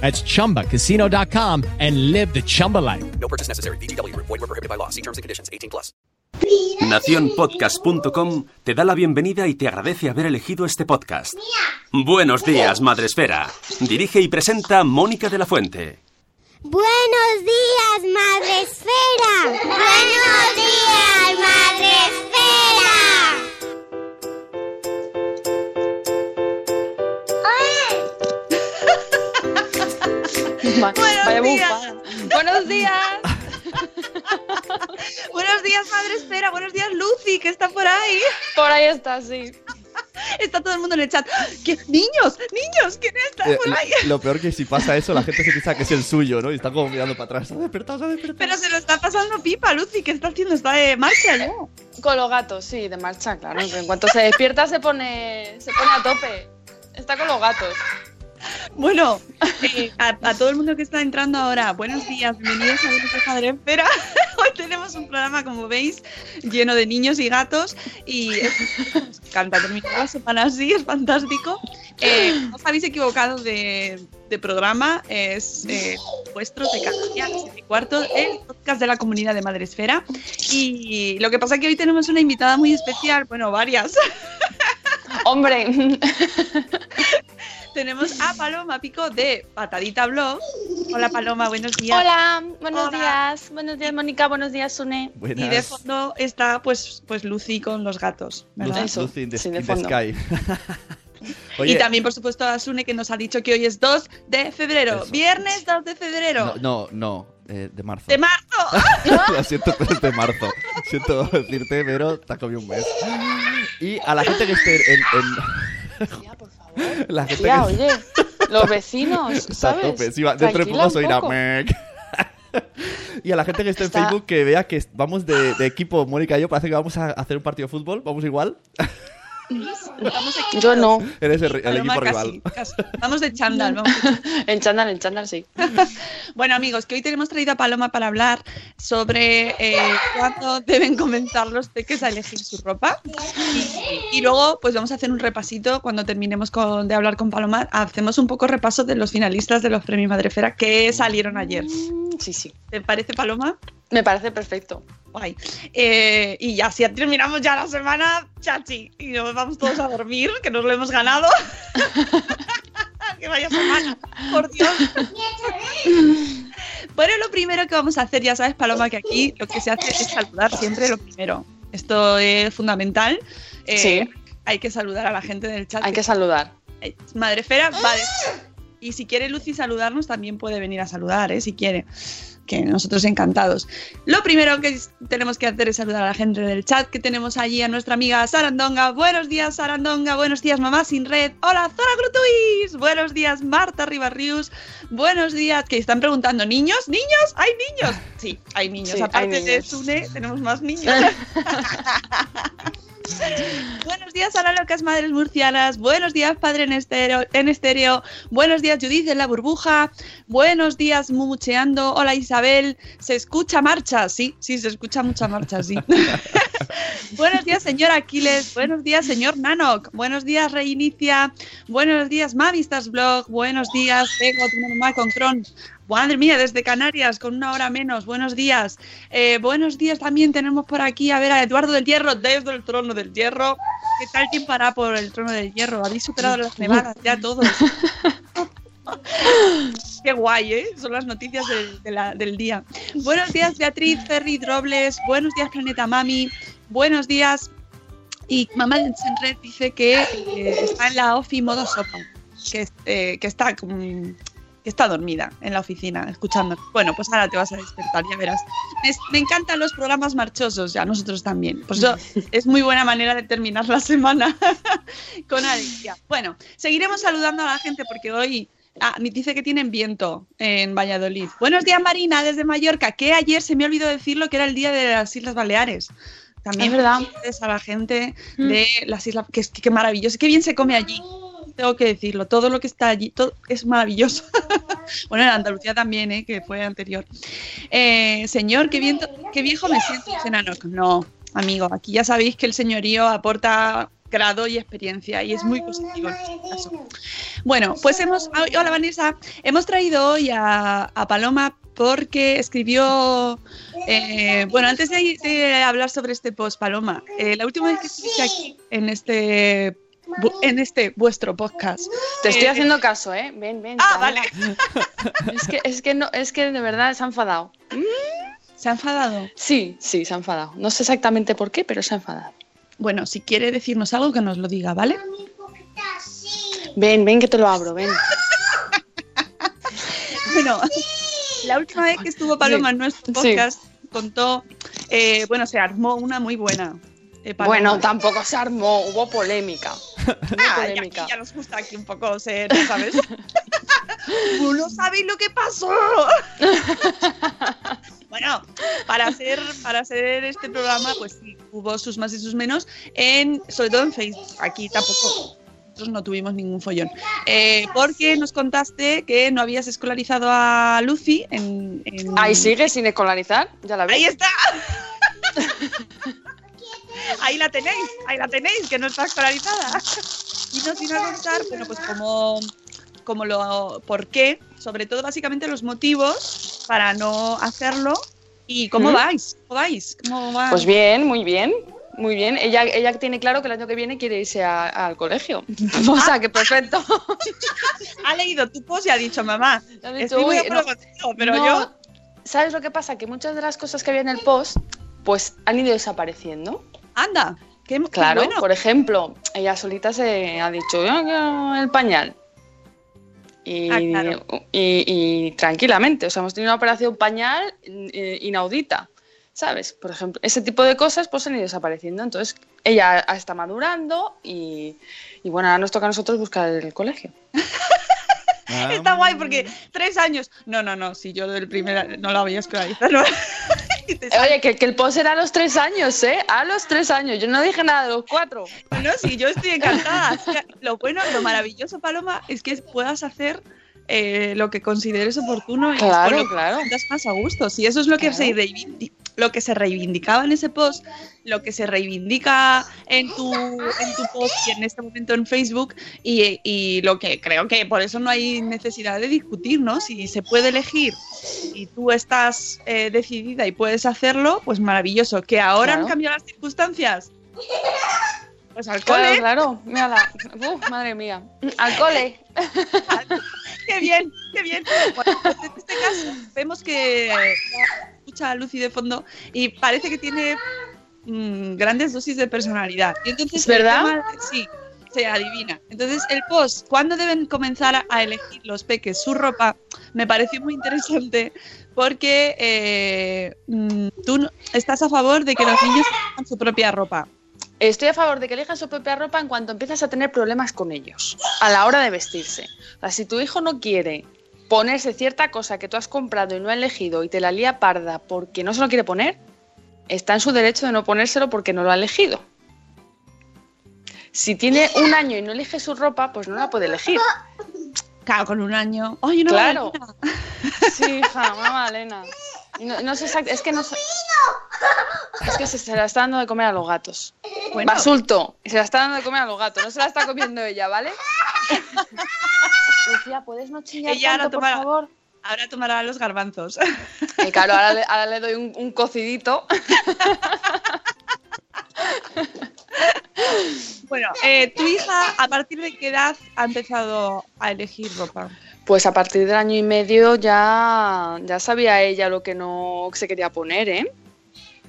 That's ChumbaCasino.com and live the Chumba life. No purchase necessary. BGW. Void were prohibited by law. See terms and conditions. 18 plus. Nacionpodcast.com te da la bienvenida y te agradece haber elegido este podcast. Buenos días, Madre Esfera. Dirige y presenta Mónica de la Fuente. Buenos días, Madre Esfera. Buenos días, Madre Buenos días. Buenos días. Buenos días, Madre Esfera. Buenos días, Lucy, que está por ahí. Por ahí está, sí. Está todo el mundo en el chat. ¿Qué? ¡Niños! ¡Niños! ¿Quién está Eh, por ahí? Lo peor que si pasa eso, la gente se piensa que es el suyo, ¿no? Y está como mirando para atrás. Se ha despertado, se ha despertado. Pero se lo está pasando pipa, Lucy. ¿Qué está haciendo? Está de marcha ya. Con los gatos, sí, de marcha, claro. En cuanto se despierta se pone, se pone a tope. Está con los gatos. Bueno, eh, a, a todo el mundo que está entrando ahora, buenos días, bienvenidos a Buenos días, Madre Esfera. Hoy tenemos un programa, como veis, lleno de niños y gatos y nos encanta terminar la semana así, es fantástico. Eh, no os habéis equivocado de, de programa, es eh, vuestro de cada día, y cuarto, el podcast de la comunidad de Madre Esfera. Y lo que pasa es que hoy tenemos una invitada muy especial, bueno, varias. Hombre, tenemos a Paloma Pico de Patadita Blog. Hola Paloma, buenos días. hola, buenos Hola. días. Buenos días, Mónica. Buenos días, Sune. Buenas. Y de fondo está pues, pues Lucy con los gatos, ¿verdad? Lucy, Eso, Lucy in the, sí, de in the fondo. sky. Y también, por supuesto, a Sune que nos ha dicho que hoy es 2 de febrero. Eso. Viernes 2 de febrero. no, no, no, eh, de marzo. ¡De marzo! Lo siento, pero es de marzo. Siento decirte, pero te ha comido un mes. Y a la gente que esté en. en- La Tía, que oye, los vecinos, está a ¿sabes? tope. Sí, va- dentro de poco soy poco. mec. Y a la gente que esté en Está- Facebook que vea que vamos de, de equipo, Mónica y yo, parece que vamos a hacer un partido de fútbol. ¿Vamos igual? Yo no. Eres el, equipo casi, rival. casi. Vamos de chándal, vamos. En chándal, en chándal, sí. Bueno, amigos, que hoy tenemos traído a Paloma para hablar sobre eh, cuándo deben comenzar los peques a elegir su ropa. Y, y luego, pues vamos a hacer un repasito cuando terminemos con- de hablar con Paloma. Hacemos un poco repaso de los finalistas de los premios Madrefera que salieron ayer. Sí, sí. ¿Te parece, Paloma? Me parece perfecto. Guay. Eh, y ya, si terminamos ya la semana, chachi, y nos vamos todos a dormir, que nos lo hemos ganado. que vaya semana, por Dios. bueno, lo primero que vamos a hacer, ya sabes, Paloma, que aquí lo que se hace es saludar siempre lo primero. Esto es fundamental. Eh, Sí. Hay que saludar a la gente del chat. Hay que saludar. Eh, Madrefera, vale. Y si quiere Lucy saludarnos, también puede venir a saludar, ¿eh? si quiere. Que nosotros encantados. Lo primero que tenemos que hacer es saludar a la gente del chat que tenemos allí, a nuestra amiga Sarandonga. Buenos días, Sarandonga. Buenos días, Mamá Sin Red. Hola, Zora Grutuis. Buenos días, Marta Ribarrius. Buenos días. Que están preguntando, ¿niños? ¿Niños? ¿Hay niños? Sí, hay niños. Sí, hay Aparte de. Sune, tenemos más niños. Buenos días a locas madres murcianas. Buenos días, padre en estéreo. En estéreo. Buenos días, Judith en la burbuja. Buenos días, Mumucheando. Hola, Isabel. ¿Se escucha marcha? Sí, sí, se escucha mucha marcha, sí. Buenos días, señor Aquiles. Buenos días, señor Nanok. Buenos días, Reinicia. Buenos días, Mavistas Blog. Buenos días, Pego, tu con Cron. Madre mía, desde Canarias, con una hora menos. Buenos días. Eh, buenos días también tenemos por aquí a ver a Eduardo del Hierro desde el trono del Hierro. ¿Qué tal tiempo hará por el trono del Hierro? Habéis superado las nevadas ya todos. Qué guay, ¿eh? Son las noticias del, de la- del día. Buenos días, Beatriz Ferri Robles. Buenos días, Planeta Mami. Buenos días. Y Mamá de Senred dice que eh, está en la OFI modo sopa. Que, eh, que está que está dormida en la oficina, escuchando. Bueno, pues ahora te vas a despertar, ya verás. Me, me encantan los programas marchosos, ya nosotros también. Pues eso es muy buena manera de terminar la semana con alegría. Bueno, seguiremos saludando a la gente porque hoy ah, dice que tienen viento en Valladolid. Buenos días, Marina, desde Mallorca, que ayer se me olvidó decirlo que era el día de las Islas Baleares. También Es verdad. felicidades a la gente de las islas, que, es- que maravilloso, qué bien se come allí. Tengo que decirlo, todo lo que está allí todo es maravilloso. bueno, en Andalucía también, ¿eh? que fue anterior. Eh, señor, qué, bien, qué viejo me siento, dice Nanoc. No, amigo, aquí ya sabéis que el señorío aporta grado y experiencia y es muy positivo en este. Bueno, pues hemos. Hola Vanessa. Hemos traído hoy a, Paloma porque escribió. eh, bueno, antes de, hablar sobre este post, Paloma, la última vez que estuviste aquí en este. En este vuestro podcast. Te estoy eh, haciendo caso, ¿eh? Ven, ven. Ah, vale. Es que, es que no, es que de verdad se ha enfadado. ¿Se ha enfadado? Sí, sí, se ha enfadado. No sé exactamente por qué, pero se ha enfadado. Bueno, si quiere decirnos algo, que nos lo diga, ¿vale? Ven, ven que te lo abro, ven. Bueno, la última vez que estuvo Paloma en nuestro Sí. podcast contó, eh, bueno, se armó una muy buena. Eh. Bueno, tampoco se armó, hubo polémica. Hubo Ah, ya, polémica. ya nos gusta aquí un poco ser, ¿sabes? no sabéis lo que pasó. bueno, para hacer, para hacer este programa, pues sí, hubo sus más y sus menos, en, sobre todo en Facebook. Aquí tampoco. Nosotros no tuvimos ningún follón. Eh, porque nos contaste que no habías escolarizado a Lucy en. en- Ahí sigue sin escolarizar, ya la ves. Ahí está. Ahí la tenéis, ahí la tenéis, que no está escolarizada. Y nos vino a contar, bueno, pues como, como lo, por qué, sobre todo básicamente los motivos para no hacerlo y cómo ¿Mm? vais, cómo vais, cómo va. Pues bien, muy bien. Muy bien, ella, ella tiene claro que el año que viene quiere irse a- al colegio. O sea, que perfecto. Ha leído tu post y ha dicho, mamá, Le ha dicho, estoy muy "Uy, de acuerdo no, contigo, pero no". yo... ¿Sabes lo que pasa? Que muchas de las cosas que había en el post, pues han ido desapareciendo. Anda, qué, qué Claro, bueno. por ejemplo, ella solita se ha dicho, "Yo quiero el pañal. Y, Ah, claro. y- y tranquilamente, o sea, hemos tenido una operación pañal eh, inaudita, ¿sabes? Por ejemplo, ese tipo de cosas pues han ido desapareciendo. Entonces, ella está madurando y, y bueno, ahora nos toca a nosotros buscar el colegio. Está guay porque tres años. No, no, no, si yo del primer no la había escolarizado. Y te Eh, Oye, que, que el post era a los tres años, ¿eh? A los tres años. Yo no dije nada de los cuatro. No, sí, yo estoy encantada. O sea, lo bueno, lo maravilloso, Paloma, es que puedas hacer eh, lo que consideres oportuno y Claro, lo que claro. te sientas más a gusto. Si eso es lo que, Claro. se lo que se reivindicaba en ese post, lo que se reivindica en tu, en tu post y en este momento en Facebook, y, y lo que creo que por eso no hay necesidad de discutir, ¿no? Si se puede elegir y tú estás eh, decidida y puedes hacerlo, pues maravilloso. Que ahora han Claro. cambiado las circunstancias. Pues al Claro, cole. claro. Uf, madre mía. Al cole. Qué bien, qué bien. Bueno, pues en este caso vemos que escucha a Lucy de fondo y parece que tiene mm, grandes dosis de personalidad. Y entonces ¿Es verdad? tema- sí, se adivina. Entonces el post, ¿cuándo deben comenzar a- elegir los peques su ropa? Me pareció muy interesante porque eh, mm, tú estás a favor de que los niños tengan su propia ropa. Estoy a favor de que elijan su propia ropa en cuanto empiezas a tener problemas con ellos a la hora de vestirse. O sea, si tu hijo no quiere ponerse cierta cosa que tú has comprado y no ha elegido y te la lía parda porque no se lo quiere poner, está en su derecho de no ponérselo porque no lo ha elegido. Si tiene un año y no elige su ropa, pues no la puede elegir. Claro, con un año. ¡Ay, una Claro. magdalena! Sí, hija, mamá Elena. No, no sé exact- es que no sé- Es que se, se la está dando de comer a los gatos. Bueno. Basulto, se la está dando de comer a los gatos, no se la está comiendo ella, ¿vale? Lucía, ¿puedes no chillar Ella por tomará- favor? Ahora tomará los garbanzos. Y claro, ahora le, ahora le doy un, un cocidito. Bueno, eh, tu hija, ¿a partir de qué edad ha empezado a elegir ropa? Pues a partir del año y medio ya, ya sabía ella lo que no se quería poner, ¿eh?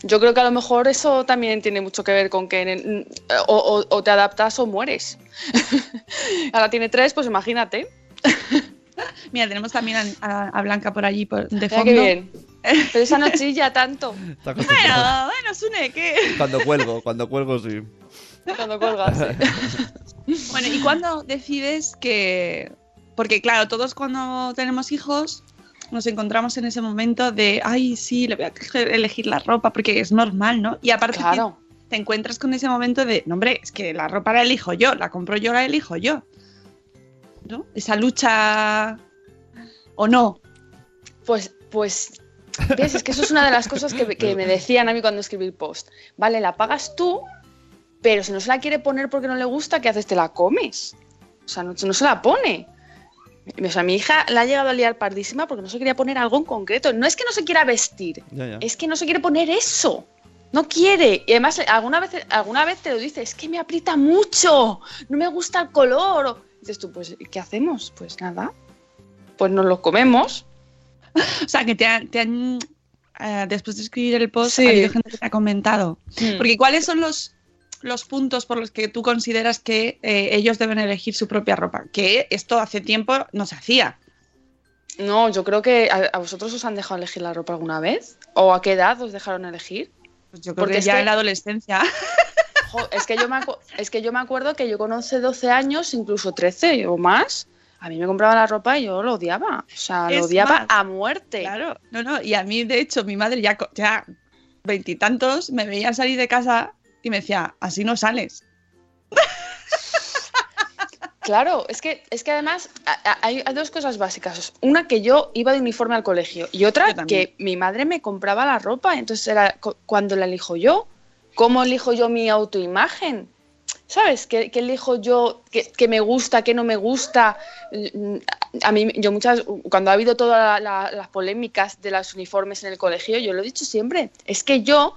Yo creo que a lo mejor eso también tiene mucho que ver con que o, o- o te adaptas o mueres. Ahora tiene tres, pues imagínate. Mira, tenemos también a, a- a Blanca por allí por- de Mira fondo. qué bien. Pero esa no chilla tanto. Bueno, bueno, Sune, ¿qué? Cuando cuelgo, cuando cuelgo sí. cuando cuelgas. Bueno, ¿y cuándo decides que...? Porque claro, todos cuando tenemos hijos nos encontramos en ese momento de, ay, sí, le voy a elegir la ropa porque es normal, ¿no? Y aparte Claro. te, te encuentras con ese momento de, no, hombre, es que la ropa la elijo yo, la compro yo, la elijo yo. ¿No? Esa lucha... ¿O no? Pues, pues, ves, es que eso es una de las cosas que, que me decían a mí cuando escribí el post. Vale, la pagas tú, pero si no se la quiere poner porque no le gusta, ¿qué haces? Te la comes. O sea, no, no se la pone. O sea, mi hija la ha llegado a liar pardísima porque no se quería poner algo en concreto. No es que no se quiera vestir, Ya, ya. es que no se quiere poner eso. No quiere. Y además, alguna vez, alguna vez te lo dice, es que me aprieta mucho, no me gusta el color. Dices tú, pues, ¿qué hacemos? Pues nada, pues nos lo comemos. O sea, que te, han- te han... eh, después de escribir el post, Sí. ha habido gente que te ha comentado. Mm. Porque ¿cuáles son los, los puntos por los que tú consideras que eh, ellos deben elegir su propia ropa? Que esto hace tiempo no se hacía. No, yo creo que a, a vosotros os han dejado elegir la ropa alguna vez. ¿O a qué edad os dejaron elegir? Pues yo creo Porque que ya en la adolescencia. Jo, es, que yo me es que yo me acuerdo que yo con 11, 12 años, incluso 13 o más, a mí me compraba la ropa y yo lo odiaba. O sea, Es lo odiaba a muerte. claro, no, no. Y a mí, de hecho, mi madre ya, ya veintitantos me veía salir de casa y me decía, así no sales. Claro, es que, es que además hay, hay dos cosas básicas. Una que yo iba de uniforme al colegio y otra que mi madre me compraba la ropa. Entonces era cu- cuando la elijo yo. ¿Cómo elijo yo mi autoimagen? ¿Sabes? ¿Qué, elijo yo? ¿Qué, me gusta? ¿Qué no me gusta? A mí, yo muchas, cuando ha habido todas la- la- las polémicas de los uniformes en el colegio, yo lo he dicho siempre, es que yo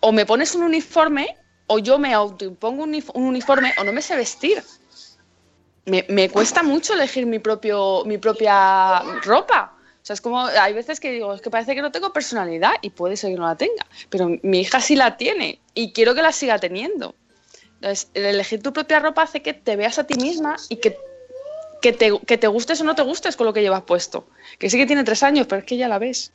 o me pones un uniforme o yo me autoimpongo un, un uniforme o no me sé vestir. Me, me cuesta mucho elegir mi, propio, mi propia ropa. O sea, es como, hay veces que digo, es que parece que no tengo personalidad y puede ser que no la tenga, pero mi hija sí la tiene y quiero que la siga teniendo. Entonces, el elegir tu propia ropa hace que te veas a ti misma y que, que, te, que te gustes o no te gustes con lo que llevas puesto. Que sí que tiene tres años, pero es que ya la ves.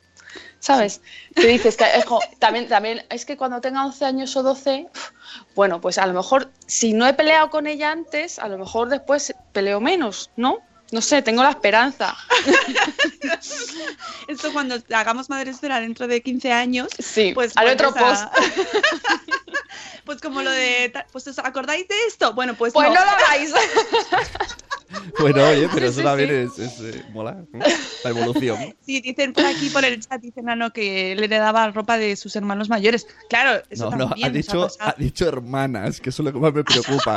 ¿Sabes? Te dices que es como- también, también es que cuando tenga 11 años o 12, uf, bueno, pues a lo mejor si no he peleado con ella antes, a lo mejor después peleo menos, ¿no? No sé, tengo la esperanza. Esto cuando hagamos Madre Esfera dentro de 15 años, Sí, pues haré otro post. a- pues como lo de, pues ¿os acordáis de esto? Bueno, pues, Pues no. no lo hagáis. Bueno, oye, pero eso sí, también sí. es, es, eh, mola, ¿no? La evolución. Sí, dicen por aquí, por el chat, dicen Nano que le heredaba ropa de sus hermanos mayores. Claro, eso No, no, también ha nos dicho, ha dicho hermanas, que eso es lo que más me preocupa.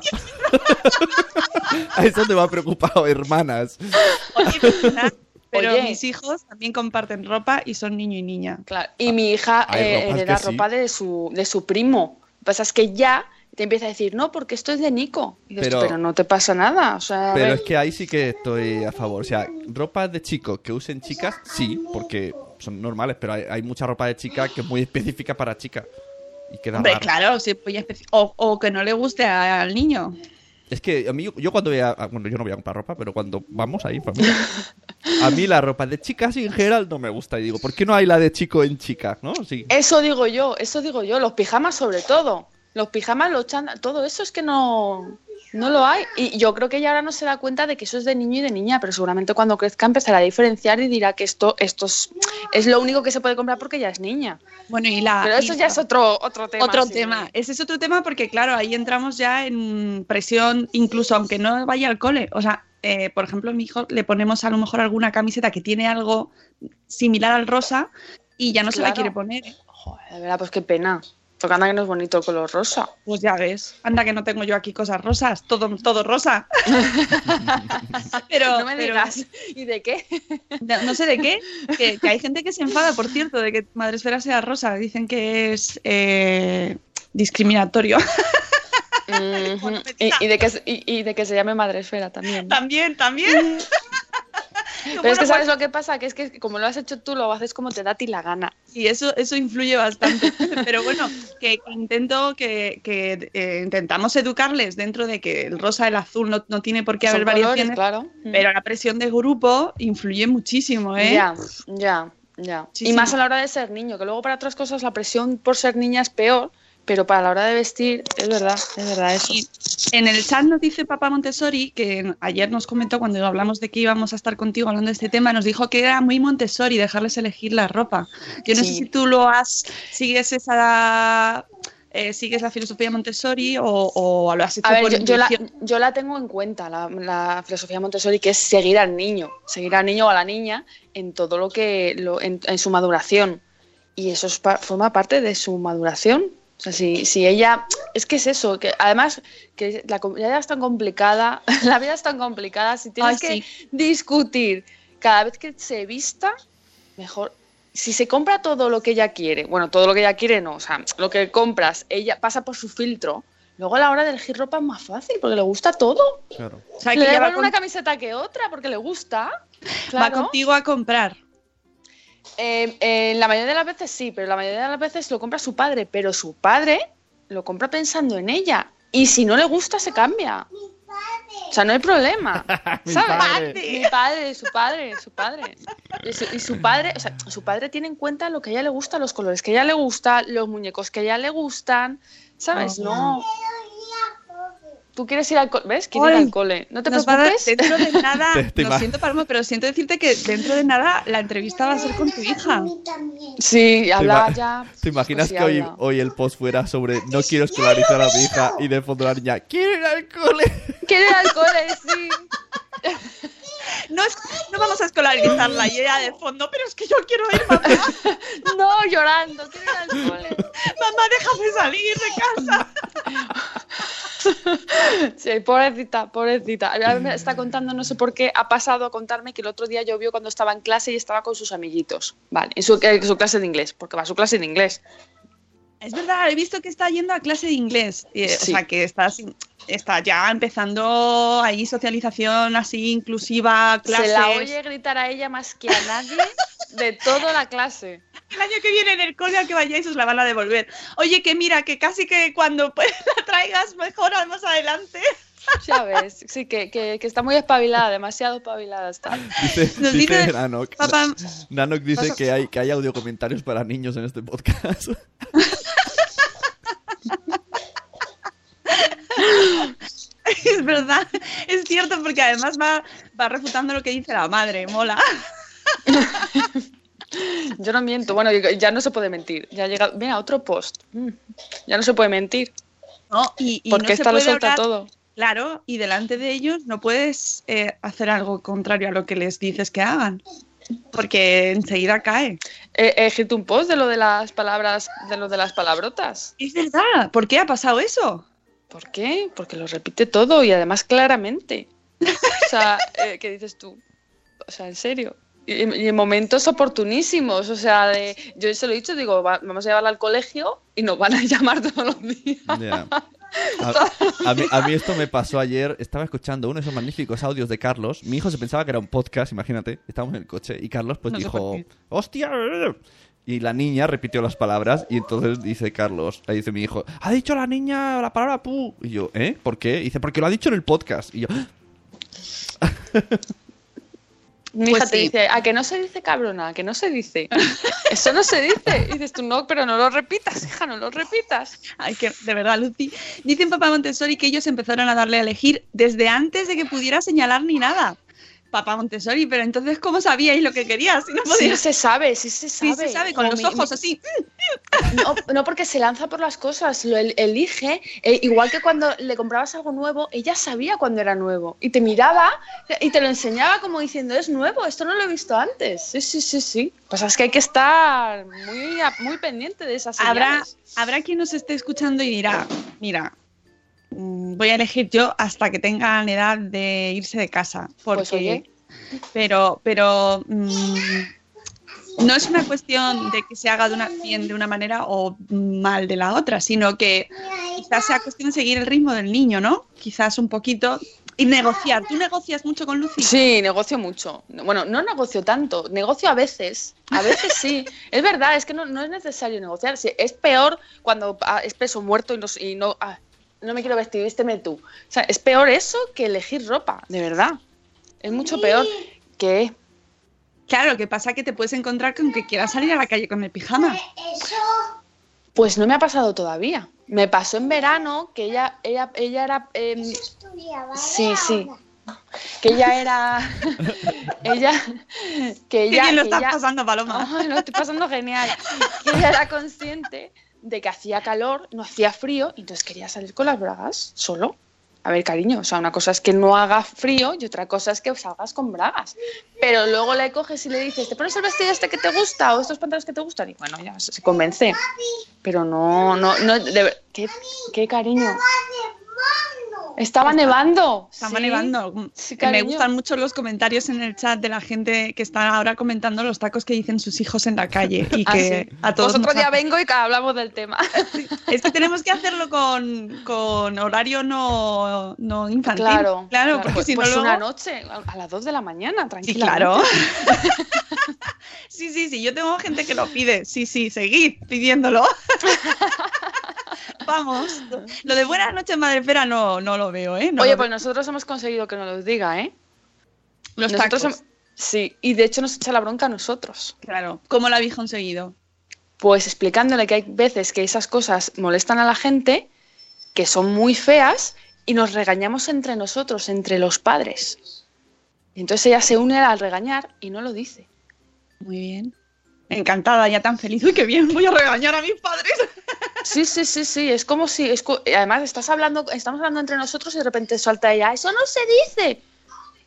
A eso te me ha preocupado, hermanas. Oye, pero Oye. mis hijos también comparten ropa y son niño y niña. Claro, y mi hija eh, hereda sí. ropa de su, de su primo. Lo que pasa es que ya te empieza a decir, no, porque esto es de Nico. Y dices Pero- pero, no te pasa nada. O sea, Pero es que ahí sí que estoy a favor. O sea, ropa de chicos que usen chicas, sí, porque son normales, pero hay, hay mucha ropa de chica que es muy específica para chicas. Y queda Hombre, raro. claro, sí, pues o, o que no le guste al niño. Es que a mí, yo cuando voy a. Bueno, yo no voy a comprar ropa, pero cuando vamos ahí, familia, a mí la ropa de chicas en general no me gusta. Y digo, ¿por qué no hay la de chico en chica? ¿No? Sí. Eso digo yo, eso digo yo, los pijamas sobre todo. Los pijamas, los chandas, todo eso es que no, no lo hay. Y yo creo que ella ahora no se da cuenta de que eso es de niño y de niña, pero seguramente cuando crezca empezará a diferenciar y dirá que esto, esto es, es lo único que se puede comprar porque ella es niña. Bueno, y la. Pero eso ya es otro, otro tema. Otro sí. tema. Ese es otro tema porque, claro, ahí entramos ya en presión, incluso aunque no vaya al cole. O sea, eh, por ejemplo, a mi hijo le ponemos a lo mejor alguna camiseta que tiene algo similar al rosa y ya no se la quiere poner. ¿eh? Joder, de verdad, pues qué pena. Porque anda que no es bonito el color rosa. Pues ya ves, anda que no tengo yo aquí cosas rosas, todo, todo rosa. pero, no me pero- digas. ¿Y de qué? no, no sé de qué, que, que hay gente que se enfada, por cierto, de que Madresfera sea rosa. Dicen que es eh, discriminatorio. Y, y de que, se- y, y de que se llame Madresfera también. también, también. Pero Bueno, es que sabes pues- lo que pasa, que es que como lo has hecho tú, lo haces como te da a ti la gana. Y eso, eso influye bastante. Pero bueno, que, intento que, que, eh, intentamos educarles dentro de que el rosa, el azul no, no tiene por qué Son haber colores, variaciones. claro. Pero la presión de grupo influye muchísimo, ¿eh? Ya, ya, ya. Sí, y sí. más a la hora de ser niño, que luego para otras cosas la presión por ser niña es peor, pero para la hora de vestir, es verdad, es verdad eso. Y en el chat nos dice Papá Montessori, que ayer nos comentó cuando hablamos de que íbamos a estar contigo hablando de este tema, nos dijo que era muy Montessori dejarles elegir la ropa. Yo no sé Sí. si tú lo has, sigues esa, eh, sigues la filosofía Montessori o, o lo has hecho A ver, por yo, yo la, yo la tengo en cuenta, la, la filosofía Montessori, que es seguir al niño, seguir al niño o a la niña en todo lo que, lo, en, en su maduración. Y eso es forma parte de su maduración. O sea, si, si ella, es que es eso, que además que la, vida es tan complicada, la vida es tan complicada, si tienes Ay, que discutir cada vez que se vista, mejor. Si se compra todo lo que ella quiere, bueno, todo lo que ella quiere no, o sea, lo que compras, ella pasa por su filtro, luego a la hora de elegir ropa es más fácil porque le gusta todo. Claro. O sea, que le ella va, con- una camiseta que otra porque le gusta. va Claro. contigo a comprar. Eh, eh, la mayoría de las veces sí, pero la mayoría de las veces lo compra su padre, pero su padre lo compra pensando en ella. Y si no le gusta, se cambia. O sea, no hay problema. Mi ¿Sabes? padre. Mi padre, su padre, su padre. Y su, y su padre, o sea, su padre tiene en cuenta lo que a ella le gusta, los colores que a ella le gusta, los muñecos que a ella le gustan. ¿Sabes? Oh. No. Tú quieres ir al cole, ¿ves? Quieres ir al cole. No te Nos dar- preocupes. dentro de nada, lo siento Paloma, pero siento decirte que dentro de nada la entrevista va a ser con tu hija. Sí, habla ya. ¿Te imaginas pues que hoy, hoy el post fuera sobre no quiero escolarizar a mi hija y de fondo la niña quiero ir al cole? Quiere ir al cole, sí. No, es- no vamos a escolarizarla y ella de fondo, pero es que yo quiero ir, mamá. No, llorando, quiero ir al cole. Mamá, déjame salir de casa. Sí, pobrecita, pobrecita. Ahora me está contando, no sé por qué, ha pasado a contarme que el otro día llovió cuando estaba en clase y estaba con sus amiguitos. Vale, en su, en su clase de inglés, porque va a su clase de inglés. Es verdad, he visto que está yendo a clase de inglés. eh, Sí. O sea, que está, así- está ya empezando ahí socialización así inclusiva, clases. Se la oye gritar a ella más que a nadie de toda la clase. El año que viene en el cole al que vayáis os la van a devolver. Oye, que mira, que casi que cuando pues, la traigas mejor más adelante. Ya ves, sí, que, que, que está muy espabilada, demasiado espabilada está. Dice, Nos dice dice, Nanok. papá- Nanok dice que hay, que hay audio comentarios para niños en este podcast. Es verdad, es cierto, porque además va, va refutando lo que dice la madre, mola. Yo no miento, bueno, ya no se puede mentir. Ya llega, mira, otro post. Mm, Ya no se puede mentir, ¿no? Y, y porque no esta lo suelta hablar- todo. Claro, y delante de ellos no puedes eh, hacer algo contrario a lo que les dices que hagan, porque enseguida cae. He, he escrito un post de lo de las palabras, de lo de las palabrotas. Es verdad, ¿por qué ha pasado eso? ¿Por qué? Porque lo repite todo y además claramente. O sea, eh, ¿qué dices tú? O sea, en serio. Y, y en momentos oportunísimos, o sea, de, yo se lo he dicho, digo, va- vamos a llevarla al colegio y nos van a llamar todos los días. Ya. A, a mí, a mí esto me pasó ayer. Estaba escuchando uno de esos magníficos audios de Carlos. Mi hijo se pensaba que era un podcast, imagínate. Estábamos en el coche y Carlos pues No dijo. ¡hostia! Y la niña repitió las palabras y entonces dice Carlos, le dice mi hijo, ha dicho la niña la palabra pu. Y yo, ¿eh? ¿Por qué? Y dice, porque lo ha dicho en el podcast. Y yo. Mi Pues hija te sí. dice, ¿a que no se dice cabrona? ¿A que no se dice? Eso no se dice. Y dices tú, no, pero no lo repitas, hija, no lo repitas. Ay, que de verdad, Lucy. Dicen Papá Montessori que ellos empezaron a darle a elegir desde antes de que pudiera señalar ni nada. Papá Montessori, pero entonces, ¿cómo sabíais lo que querías? Si no Sí se sabe, sí se Sí, sabe. se sabe, con los mi- ojos mi- así. No, no porque se lanza por las cosas, lo el- elige. eh, igual que cuando le comprabas algo nuevo, ella sabía cuando era nuevo. Y te miraba y te lo enseñaba como diciendo, es nuevo, esto no lo he visto antes. Sí, sí, sí, sí. Pues es que hay que estar muy, muy pendiente de esas Habrá, señales. habrá quien nos esté escuchando y dirá, mira, voy a elegir yo hasta que tengan edad de irse de casa. Porque, Pues, oye. Pero, pero mm, no es una cuestión de que se haga de una, bien de una manera o mal de la otra, sino que quizás sea cuestión de seguir el ritmo del niño, ¿no? Quizás un poquito Y negociar. ¿Tú negocias mucho con Lucy? Sí, negocio mucho. Bueno, no negocio tanto, negocio a veces. A veces sí. es verdad, es que no, no es necesario negociar. Sí, es peor cuando ah, es peso muerto y no, y no, ah, no me quiero vestir, vísteme tú. O sea, es peor eso que elegir ropa, de verdad. Es mucho peor que... Claro, lo que pasa es que te puedes encontrar con que quieras salir a la calle con el pijama. Pues no me ha pasado todavía. Me pasó en verano que ella, ella, ella era... em, sí, sí. Que ella era... ella... Que Qué bien lo que estás ella- pasando, Paloma. Ay, lo estoy pasando genial. Que ella era consciente de que hacía calor, no hacía frío, y entonces quería salir con las bragas solo. A ver, cariño, o sea, una cosa es que no haga frío y otra cosa es que salgas con bragas. Pero luego le coges y le dices, ¿te pones el vestido este que te gusta o estos pantalones que te gustan? Y bueno, ya se convence. Pero no, no, no, de ¿qué, qué cariño? Estaba nevando. Estaba sí. nevando. Sí, me gustan mucho los comentarios en el chat de la gente que está ahora comentando los tacos que dicen sus hijos en la calle y Ah, que sí. a todos Pues día hace- vengo y hablamos del tema. Es que tenemos que hacerlo con, con horario no, no infantil. Claro, claro, porque pues, si no pues luego... una noche, a las 2 de la mañana, Sí, tranquila. claro. sí, sí, sí, yo tengo gente que lo pide. Sí, sí, seguid pidiéndolo. Vamos. Lo de buenas noches, madre espera, no, no lo veo, ¿eh? No Oye, pues nosotros hemos conseguido que nos lo diga, ¿eh? los nosotros tacos. Sí, y de hecho nos echa la bronca a nosotros. Claro. ¿Cómo lo habéis conseguido? Pues explicándole que hay veces que esas cosas molestan a la gente, que son muy feas, y nos regañamos entre nosotros, entre los padres. Y entonces ella se une al regañar y no lo dice. Muy bien. Encantada, ya tan feliz. Uy, qué bien, voy a regañar a mis padres. Sí, sí, sí, sí, es como si, es co- además estás hablando, estamos hablando entre nosotros y de repente suelta ella, eso no se dice.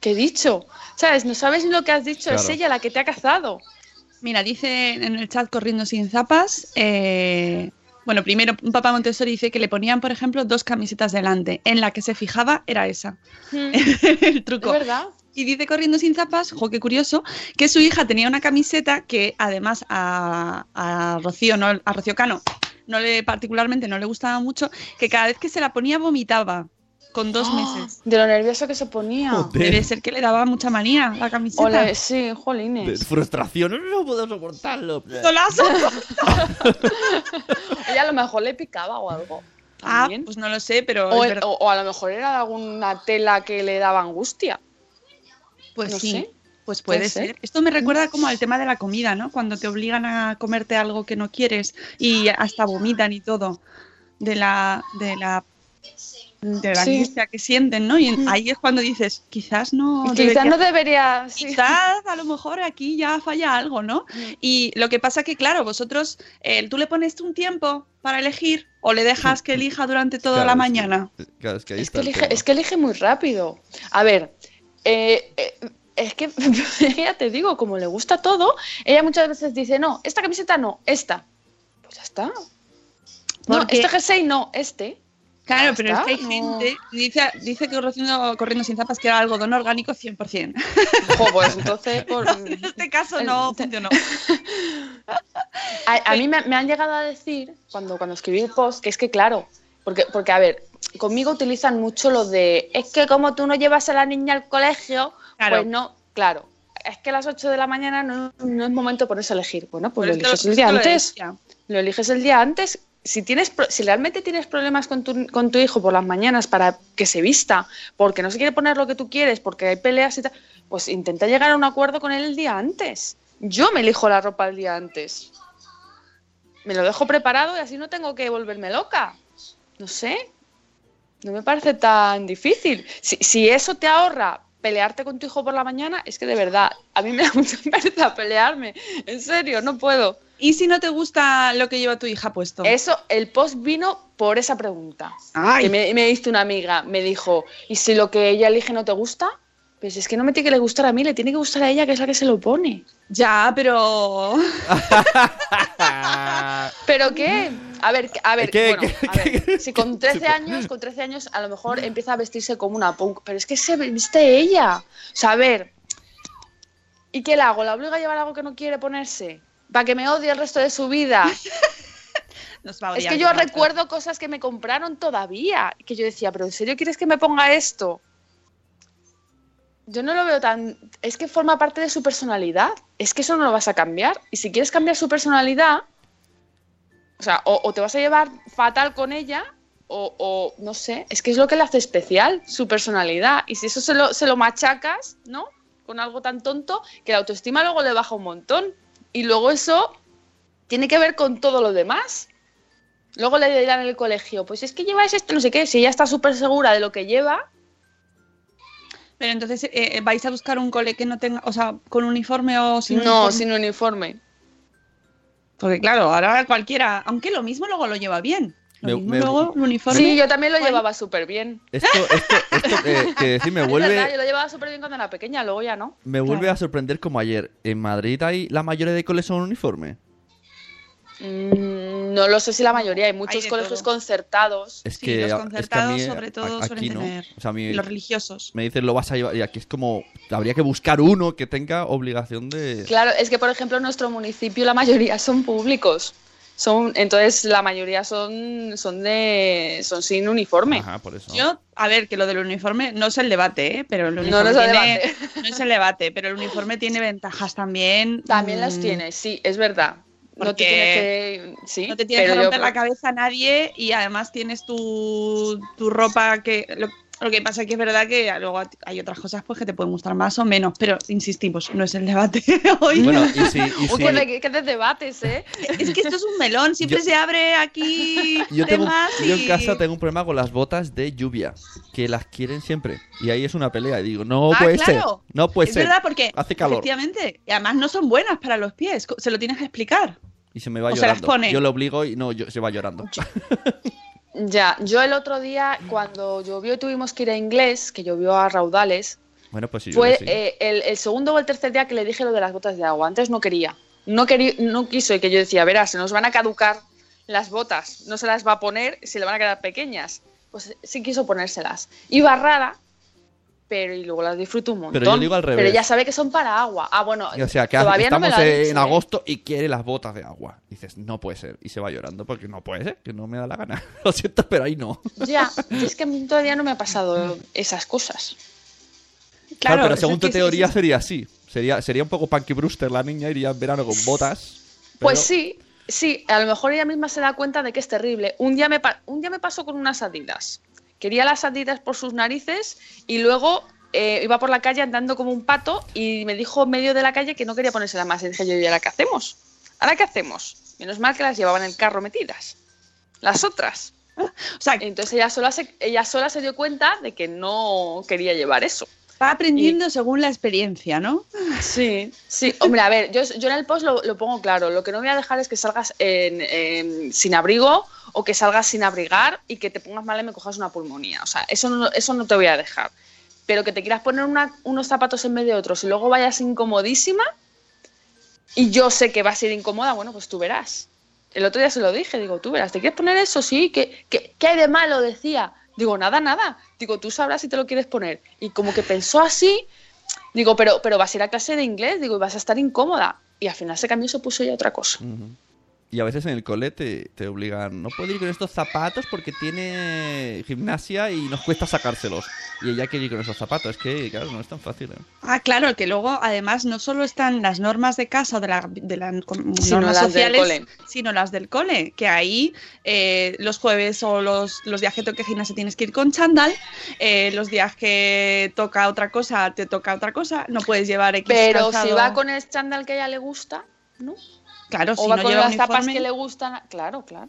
¿Qué he dicho? ¿Sabes? No sabes ni lo que has dicho, es ella la que te ha cazado. Mira, dice en el chat corriendo sin zapas. eh, bueno, primero, un papá Montessori dice que le ponían, por ejemplo, dos camisetas delante. En la que se fijaba era esa. Mm, el ¿Es truco. verdad? Y dice corriendo sin zapas, jo, qué curioso, que su hija tenía una camiseta que además a, a Rocío, no, a Rocío Cano, no le particularmente no le gustaba mucho, que cada vez que se la ponía vomitaba con dos meses. De lo nervioso que se ponía. Joder. Debe ser que le daba mucha manía la camiseta. Ole, sí, De jolines. frustración, no puedo soportarlo. ¡Golazo! Ella a lo mejor le picaba o algo. Ah, pues no lo sé, pero o a lo mejor era alguna tela que le daba angustia. Pues no sí, sé. pues puede Puede ser. ser. Esto me recuerda como al tema de la comida, ¿no? Cuando te obligan a comerte algo que no quieres y hasta vomitan y todo. De la, de la, de la Sí. angustia que sienten, ¿no? Y ahí es cuando dices, quizás no. Quizás debería- no debería. sí. Quizás a lo mejor aquí ya falla algo, ¿no? Y lo que pasa que, claro, vosotros, eh, tú le pones un tiempo para elegir o le dejas que elija durante toda Claro, la es que- mañana. Claro, es que ahí Es está que, el elige, es que elige muy rápido. A ver, eh, eh, es que ella te digo, como le gusta todo, ella muchas veces dice, no, esta camiseta no, esta. Pues ya está. No, este jersey no, este. Claro, pero es que hay no. gente, dice, dice que corriendo, corriendo sin zapas que era algodón orgánico 100%. Jo, pues entonces, por- en este caso no funcionó. A, a mí me, me han llegado a decir, cuando, cuando escribí el post, que es que claro, porque, porque a ver, conmigo utilizan mucho lo de, es que como tú no llevas a la niña al colegio, Claro. pues no, claro, es que a las 8 de la mañana no, no es momento de ponerse a elegir. Bueno, pues lo eliges el día antes. Lo eliges el día antes. Si, tienes, si realmente tienes problemas con tu, con tu hijo por las mañanas para que se vista, porque no se quiere poner lo que tú quieres, porque hay peleas y tal, pues intenta llegar a un acuerdo con él el día antes. Yo me elijo la ropa el día antes. Me lo dejo preparado y así no tengo que volverme loca. No sé. No me parece tan difícil. Si, si eso te ahorra pelearte con tu hijo por la mañana, es que de verdad, a mí me da mucha pereza pelearme. En serio, no puedo. ¿Y si no te gusta lo que lleva tu hija puesto? Eso, el post vino por esa pregunta. Ay. Que me, me hizo una amiga, me dijo, ¿y si lo que ella elige no te gusta? Pues es que no me tiene que le gustar a mí, le tiene que gustar a ella, que es la que se lo pone. Ya, pero... ¿Pero qué? A ver, a ver, ¿Qué, bueno, qué, a ver, qué? si con 13 años, con 13 años a lo mejor empieza a vestirse como una punk, pero es que se viste ella. O sea, a ver, ¿y qué le hago? ¿La obligo a llevar algo que no quiere ponerse? ¿Para que me odie el resto de su vida? Nos va a Es odiar que yo recuerdo cosas que me compraron todavía, que yo decía, pero ¿en serio quieres que me ponga esto? Yo no lo veo tan. Es que forma parte de su personalidad. Es que eso no lo vas a cambiar. Y si quieres cambiar su personalidad, o sea, o, te vas a llevar fatal con ella, o, o, no sé, es que es lo que le hace especial, su personalidad. Y si eso se lo, se lo machacas, ¿no? Con algo tan tonto, que la autoestima luego le baja un montón. Y luego eso tiene que ver con todo lo demás. Luego le dirán en el colegio, pues es que llevas esto, no sé qué. Si ella está súper segura de lo que lleva, Pero entonces, eh, ¿vais a buscar un cole que no tenga, o sea, con uniforme o sin no, uniforme? sin uniforme. Porque claro, ahora cualquiera, aunque lo mismo luego lo lleva bien. Lo Me- mismo me- luego el uniforme. Sí, yo también lo Bueno. llevaba súper bien. Esto, esto, esto que, que decir me Es verdad, vuelve, yo lo llevaba súper bien cuando era pequeña, luego ya no. me vuelve a sorprender como ayer. En Madrid hay la mayoría de coles son uniforme. Mm, no lo sé si la mayoría, hay muchos colegios todo. concertados. Es Sí, que, los es que a concertados mí, sobre todo aquí no. tener O sea, a mí los religiosos. me dicen lo vas a llevar y aquí es como habría que buscar uno que tenga obligación de Claro, es que por ejemplo en nuestro municipio la mayoría son públicos. Son, entonces la mayoría son, son de son sin uniforme. Ajá, por eso. Yo, a ver, que lo del uniforme no es el debate, ¿eh? pero el No, uniforme no es el tiene, debate. no es el debate, pero el uniforme tiene ventajas también. También mm, las tiene, sí, es verdad. No te Porque tiene que. Sí, No te tiene que pero yo- romper la cabeza nadie y además tienes tu, tu ropa que... Lo, lo que pasa que es verdad que luego hay otras cosas pues que te pueden gustar más o menos, pero insistimos, no es el debate hoy. Bueno, y si, y Uy, si- que, de, que de debates, ¿eh? Es que esto es un melón, siempre Yo- se abre aquí yo, tengo, temas yo en casa tengo un problema con las botas de lluvia, que las quieren siempre. Y ahí es una pelea. Y digo, no Ah, puede claro. ser. No puede es ser. verdad porque Hace calor. efectivamente, y además no son buenas para los pies, se lo tienes que explicar. Y se me va o se las llorando. pone. Yo lo obligo y no, yo- se va llorando. Ya, yo el otro día, cuando llovió y tuvimos que ir a inglés, que llovió a raudales, bueno, pues sí, fue sí. eh, el, el segundo o el tercer día que le dije lo de las botas de agua. Antes no quería. No, quería, no quiso y que yo decía, verás, se nos van a caducar las botas, no se las va a poner, se le van a quedar pequeñas. Pues sí quiso ponérselas. Iba rara, pero y luego las disfruto un montón. Pero yo digo al revés. Pero ya sabe que son para agua. Ah, bueno, o sea, que todavía no me estamos lo en dicho, ¿eh? agosto y quiere las botas de agua. Dices, no puede ser. Y se va llorando porque no puede ser, que no me da la gana. Lo siento, pero ahí no. Ya, es que a mí todavía no me ha pasado esas cosas. Claro, pero eso según tu teoría sería así. Sería, sería un poco Punky Brewster la niña, iría en verano con botas. Pues pero- sí, sí, a lo mejor ella misma se da cuenta de que es terrible. Un día me, un día me pasó con unas adidas. Quería las adidas por sus narices y luego eh, iba por la calle andando como un pato y me dijo en medio de la calle que no quería ponérselas más. Y dije yo, ¿y ahora qué hacemos? ¿Ahora qué hacemos? Menos mal que las llevaba en el carro metidas. Las otras. O sea, Entonces ella sola se, ella sola se dio cuenta de que no quería llevar eso. Va aprendiendo según la experiencia, ¿no? Sí, sí. Hombre, a ver, yo, yo en el post lo, lo pongo claro. Lo que no voy a dejar es que salgas en- en- sin abrigo o que salgas sin abrigar y que te pongas mal y me cojas una pulmonía. O sea, eso no, eso no te voy a dejar. Pero que te quieras poner una- unos zapatos en vez de otros y luego vayas incomodísima y yo sé que vas a ir incómoda, bueno, pues tú verás. El otro día se lo dije, digo, tú verás, ¿te quieres poner eso? Sí, ¿qué, qué, qué hay de malo? Decía. Digo, nada, nada. Digo, tú sabrás si te lo quieres poner. Y como que pensó así, digo, pero, pero vas a ir a clase de inglés, digo, y vas a estar incómoda. Y al final se cambió se puso ya otra cosa. Y a veces en el cole te, te obligan, no puedes ir con estos zapatos porque tiene gimnasia y nos cuesta sacárselos. Y ella quiere ir con esos zapatos. Es que, claro, no es tan fácil. ¿eh? Ah, claro, que luego además no solo están las normas de casa o de la, de la Sino normas las del sociales, cole. sino las del cole, que ahí eh, los jueves o los, los días que toque gimnasia tienes que ir con chándal, eh, los días que toca otra cosa, te toca otra cosa, no puedes llevar X Pero si va con el chándal que a ella le gusta, ¿no? Claro, O si va no con lleva las zapas uniforme- que le gustan, claro, claro.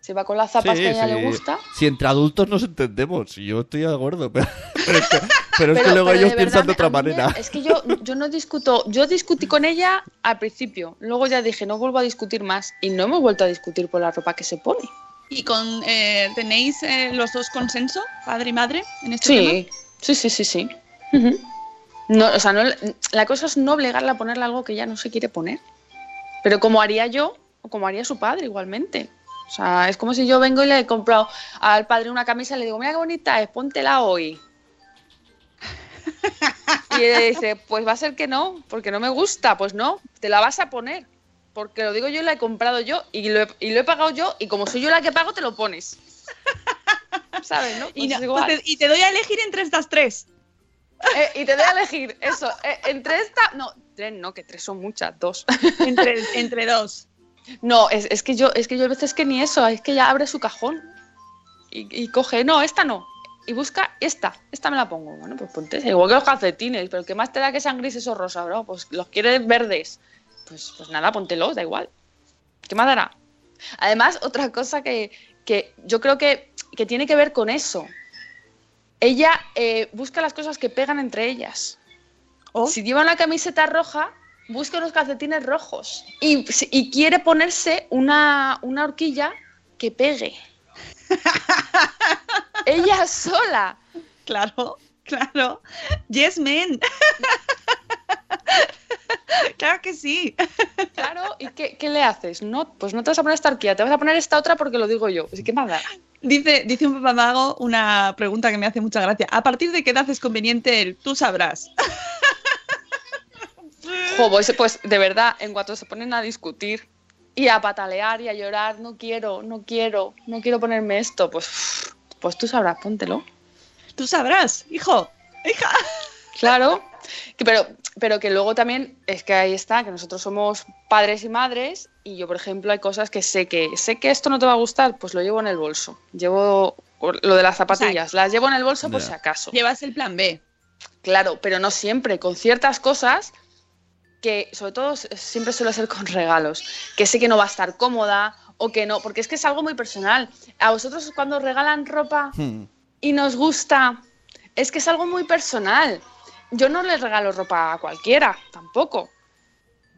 Si va con las zapas Sí, que a ella sí. le gusta. Si entre adultos nos entendemos, y yo estoy de acuerdo, pero, pero es que, pero es que Pero- luego pero ellos de piensan verdad, de otra me- manera. Es que yo, yo no discuto, yo discutí con ella al principio, luego ya dije, no vuelvo a discutir más y no hemos vuelto a discutir por la ropa que se pone. ¿Y con, eh, tenéis eh, los dos consenso, padre y madre, en este Sí, sí, sí, sí, sí. Ujú. No, o sea, no, la cosa es no obligarla a ponerle algo que ella no se quiere poner. Pero como haría yo, o como haría su padre igualmente. O sea, es como si yo vengo y le he comprado al padre una camisa y le digo, mira qué bonita es, póntela hoy. Y él dice, pues va a ser que no, porque no me gusta. Pues no, te la vas a poner. Porque lo digo yo, la he comprado yo y lo he, y lo he pagado yo y como soy yo la que pago, te lo pones. ¿Sabes, no? Y, Pues no- pues te, y te doy a elegir entre estas tres. Eh, y te doy a elegir eso, eh, entre esta, no, tres no, que tres son muchas, dos. Entre, entre dos. No, es, es que yo, es que yo a veces que ni eso, es que ya abre su cajón y, y coge, no, esta no. Y busca esta, esta me la pongo. Bueno, pues ponte, esa, igual que los calcetines, pero ¿qué más te da que sean grises o rosas, bro? Pues los quieres verdes. Pues, pues nada, póntelos, da igual. ¿Qué más dará? Además, otra cosa que, que yo creo que, que tiene que ver con eso. Ella eh, busca las cosas que pegan entre ellas. Oh. Si lleva una camiseta roja, busca unos calcetines rojos. Y, y quiere ponerse una, una horquilla que pegue. Ella sola. Claro, claro. Yes, man. claro que sí. Claro, ¿y qué, qué le haces? No, pues no te vas a poner esta horquilla, te vas a poner esta otra porque lo digo yo. Así que más da. Dice, dice un papamago una pregunta que me hace mucha gracia. ¿A partir de qué edad es conveniente el tú sabrás? Jo, pues, pues, de verdad, en cuanto se ponen a discutir y a patalear y a llorar, no quiero, no quiero, no quiero ponerme esto, pues, pues tú sabrás, póntelo. Tú sabrás, hijo, hija. Claro, que- pero, pero que luego también es que ahí está, que nosotros somos padres y madres y yo, por ejemplo, hay cosas que sé que sé que esto no te va a gustar, pues lo llevo en el bolso. Llevo lo de las zapatillas, las llevo en el bolso por Ya. si acaso. Llevas el plan B. Claro, pero no siempre, con ciertas cosas que sobre todo siempre suele ser con regalos, que sé que no va a estar cómoda o que no, porque es que es algo muy personal. A vosotros cuando regalan ropa Hmm. y nos gusta, es que es algo muy personal. Yo no les regalo ropa a cualquiera, tampoco.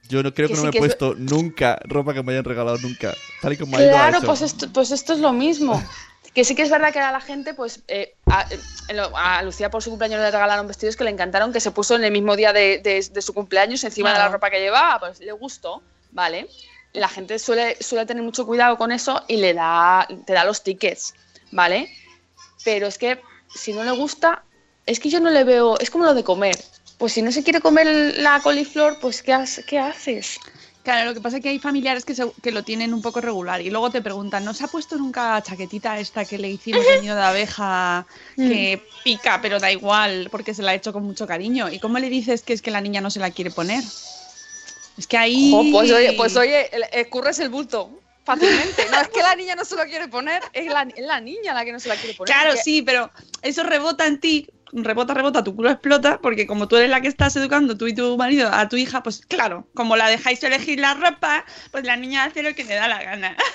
Yo no creo que, Que no sí me he es- puesto nunca ropa que me hayan regalado nunca. Tal y como ha ido a Claro, eso. pues esto, pues esto es lo mismo. Que sí que es verdad que a la gente, pues eh, a, Lucía por su cumpleaños le regalaron vestidos que le encantaron, que se puso en el mismo día de, de- de su cumpleaños encima de la ropa que llevaba, pues le gustó, ¿vale? La gente suele, suele tener mucho cuidado con eso y le da, te da los tickets, ¿vale? Pero es que si no le gusta, es que yo no le veo, es como lo de comer. Pues si no se quiere comer la coliflor, pues ¿qué, has- qué haces? Claro, lo que pasa es que hay familiares que, se- que lo tienen un poco regular y luego te preguntan, ¿no se ha puesto nunca chaquetita esta que le hicimos de nido de abeja que pica pero da igual porque se la ha hecho con mucho cariño? ¿Y cómo le dices que es que la niña no se la quiere poner? Es que ahí... Pues oye, pues oye, el- escurres el bulto fácilmente. No es que la niña no se lo quiere poner, es la, es la niña la que no se la quiere poner. Claro, porque- sí, pero eso rebota en ti, rebota, rebota, tu culo explota, porque como tú eres la que estás educando, tú y tu marido, a tu hija, pues claro, como la dejáis elegir la ropa, pues la niña hace lo que le da la gana.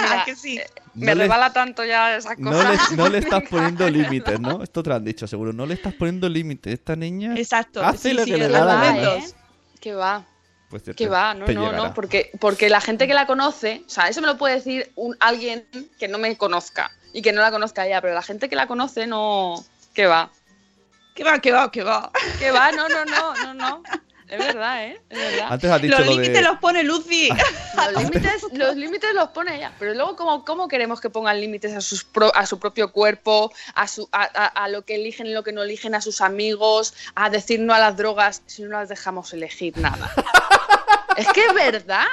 Mira, ¿A que sí? Me No le- rebala tanto ya esa cosa. No le, no le estás poniendo límites, ¿no? Esto te lo han dicho seguro. No le estás poniendo límites. Esta niña Exacto. hace sí, lo sí, que le es da la gana. ¿eh? Que va, Pues que va, no, no, llegará. no, porque, porque la gente que la conoce, o sea, eso me lo puede decir un, alguien que no me conozca y que no la conozca ya, pero la gente que la conoce no, que va, Que va, que va, que va. que va, no, no, no, no, no, es verdad, ¿eh? Es verdad. Antes has dicho Los lo límites de... los pone Lucy. Los límites, los límites los pone ella, pero luego ¿cómo, cómo queremos que pongan límites a, sus pro- a su propio cuerpo, a, su, a, a- a lo que eligen y lo que no eligen, a sus amigos, a decir no a las drogas si no las dejamos elegir nada? es que es verdad.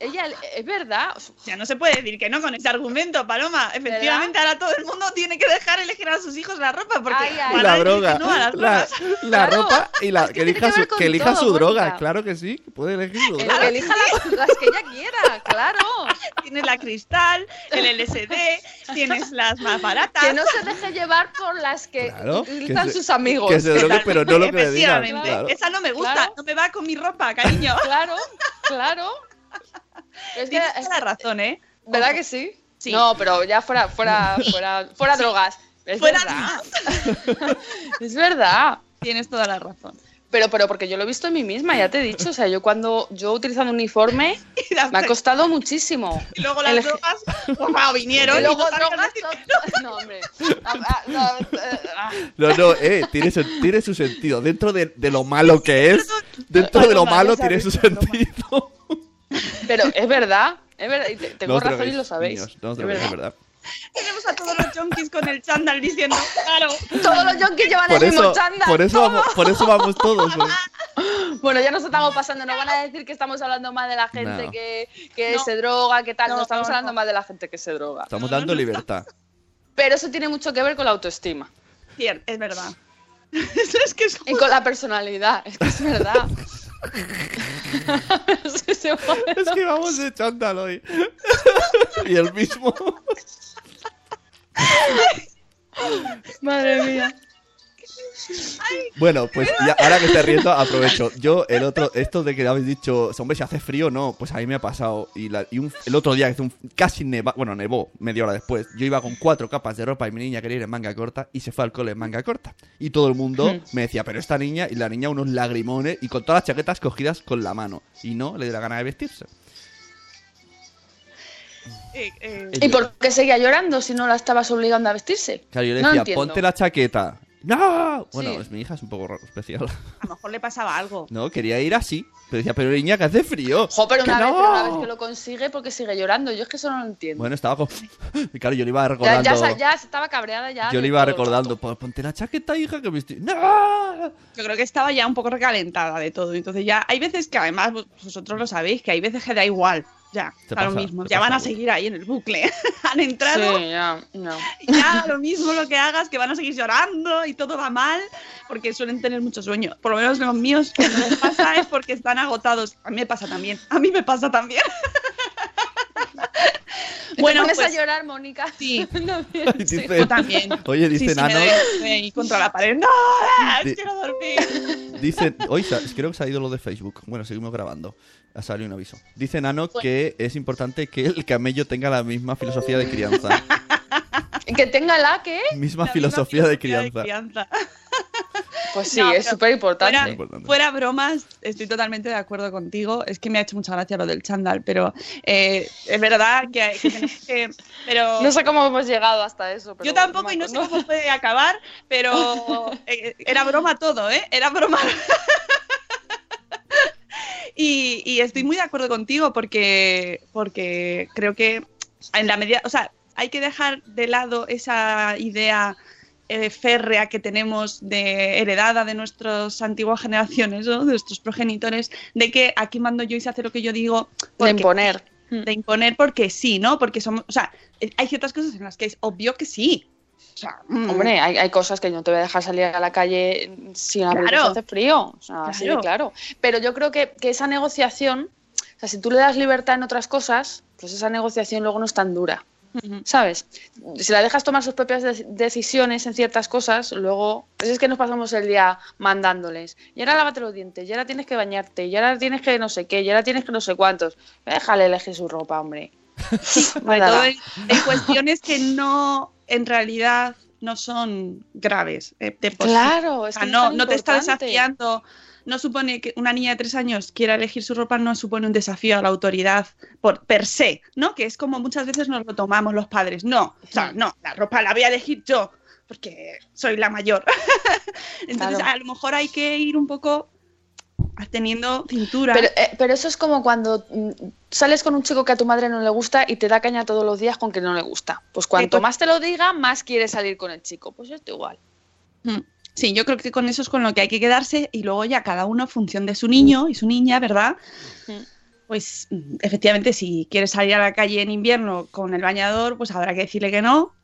Ella es verdad. O sea, Ya no se puede decir que no con ese argumento, Paloma. Efectivamente, ahora todo el mundo tiene que dejar elegir a sus hijos la ropa porque Ay, ay. La droga, no a las la, drogas. la Claro. ropa y la Es que elija que su, que elija todo, su droga. Claro que sí, puede elegir su droga. que elija las, las que ella quiera, claro. Tienes la cristal, el LSD, tienes las más baratas. Que no se deje llevar por las que Claro, utilizan que se- sus amigos. que se drogue, pero no lo que le digan. Efectivamente. Claro. Esa no me gusta, Claro. no me va con mi ropa, cariño. Claro, claro. Es que, Tienes es toda la razón, ¿eh? ¿Verdad que sí? Sí. No, pero ya fuera, fuera, fuera, fuera drogas. Es Fuera verdad. es verdad. Tienes toda la razón. Pero, pero porque yo lo he visto en mí misma, ya te he dicho. O sea, yo cuando yo utilizando uniforme Y, las- me ha costado muchísimo. y luego las El- drogas, wow, vinieron Y y luego no drogas. hombre. Ah, ah, no, eh, ah. No, no, eh, tiene, tiene su sentido. Dentro de, de lo malo que es, dentro de lo malo tiene su sentido. Pero es verdad. Es verdad. y tengo No razón y lo sabéis. niños, no os Es verdad. es verdad. Tenemos a todos los junkies con el chándal diciendo, claro. Todos los junkies llevan Por el mismo eso, chándal. por, eso vamos, por eso vamos todos. Bueno, ya nos estamos pasando, no van a decir que estamos hablando más de la gente No. que, que No. se droga, que tal, no, No, estamos no, hablando no. más de la gente que se droga. Estamos dando libertad. Pero eso tiene mucho que ver con la autoestima. Cierto, es verdad. Es que es Y con la personalidad, es que es verdad. es que vamos de chándal hoy. y el mismo. Madre mía. Bueno, pues ya, ahora que te riendo, aprovecho. Yo, el otro, esto de que habéis dicho, hombre, si hace frío, no, pues a mí me ha pasado. Y, la- y un- el otro día, que hizo un- casi neva, bueno, nevó media hora después. Yo iba con cuatro capas de ropa y mi niña quería ir en manga corta y se fue al cole en manga corta. Y todo el mundo Hmm. me decía, pero esta niña, y la niña unos lagrimones y con todas las chaquetas cogidas con la mano. Y no le dio la gana de vestirse. Eh, eh, ¿Y por qué seguía llorando si no la estabas obligando a vestirse? Claro, yo le No decía, entiendo. ponte la chaqueta. ¡No! Bueno, Sí. es mi hija es un poco raro, especial. a lo mejor le pasaba algo. No, quería ir así. Pero decía, pero niña, que hace frío. Jo, pero ¡Que una, vez, pero una vez que lo consigue, porque sigue llorando? Yo es que eso no lo entiendo. Bueno, estaba. Y claro, yo le iba ya, recordando... ya, sa- ya estaba cabreada ya. yo de le iba todo el recordando. "Pues ponte la chaqueta, hija, que me estoy... ¡No! Yo creo que estaba ya un poco recalentada de todo. Entonces ya hay veces que además vos- vosotros lo sabéis, que hay veces que da igual. Ya, da lo mismo. Ya van a seguir ahí en el bucle. Han entrado Sí, ya, no. y ya lo mismo lo que hagas, que van a seguir llorando y todo va mal, porque suelen tener mucho sueño. Por lo menos los míos, cuando les pasa es porque están agotados. A mí me pasa también. A mí me pasa también. Bueno, bueno, ¿Te pones pues a llorar, Mónica? sí. También, Y sí. dice- también. Oye, dice sí, me Nano... doy- estoy ahí contra la pared. ¡No! Di- ¡Quiero dormir! Dice... Hoy creo que se ha ido lo de Facebook. Bueno, seguimos grabando. Ha salido un aviso. Dice Nano que es importante que el camello tenga la misma filosofía de crianza. Que tenga la que. misma La misma filosofía de filosofía crianza. Pues sí, No, es súper importante. Fuera, Importante. fuera bromas, estoy totalmente de acuerdo contigo. Es que me ha hecho mucha gracia lo del chándal, pero eh, es verdad que, que tenemos que. Pero No sé cómo hemos llegado hasta eso. Pero yo tampoco y no sé cómo puede acabar, pero eh, era broma todo, ¿eh? Era broma. y, y estoy muy de acuerdo contigo porque, porque creo que en la medida, o sea, hay que dejar de lado esa idea eh, férrea que tenemos de heredada de nuestras antiguas generaciones, ¿no? de nuestros progenitores, de que aquí mando yo y se hace lo que yo digo. De imponer. de imponer porque sí, ¿no? Porque somos, o sea, eh, hay ciertas cosas en las que es obvio que sí. O sea, mm, Hombre, hay, hay cosas que no te voy a dejar salir a la calle sin abrir Claro. si hace frío. O sea, Claro. claro. Pero yo creo que, que esa negociación, o sea, si tú le das libertad en otras cosas, pues esa negociación luego no es tan dura. ¿Sabes? Si la dejas tomar sus propias de- decisiones en ciertas cosas, luego. Pues es que nos pasamos el día mandándoles. Y ahora lávate los dientes, y ahora tienes que bañarte, y ahora tienes que no sé qué, y ahora tienes que no sé cuántos. Déjale elegir su ropa, hombre. sobre todo en, en cuestiones que no, en realidad, no son graves. eh, de. Claro, O es sea, que no, no te está desafiando. No supone que una niña de tres años quiera elegir su ropa, no supone un desafío a la autoridad por per se, ¿no? Que es como muchas veces nos lo tomamos los padres. No, o sea, no, la ropa la voy a elegir yo, porque soy la mayor. Entonces, Claro. a lo mejor hay que ir un poco teniendo cintura. Pero, eh, pero eso es como cuando mm, sales con un chico que a tu madre no le gusta y te da caña todos los días con que no le gusta. Pues cuanto pues- más te lo diga, más quieres salir con el chico. Pues esto igual. Mm. Sí, yo creo que con eso es con lo que hay que quedarse y luego ya cada uno, en función de su niño y su niña, ¿verdad? Pues efectivamente, si quieres salir a la calle en invierno con el bañador, pues habrá que decirle que no.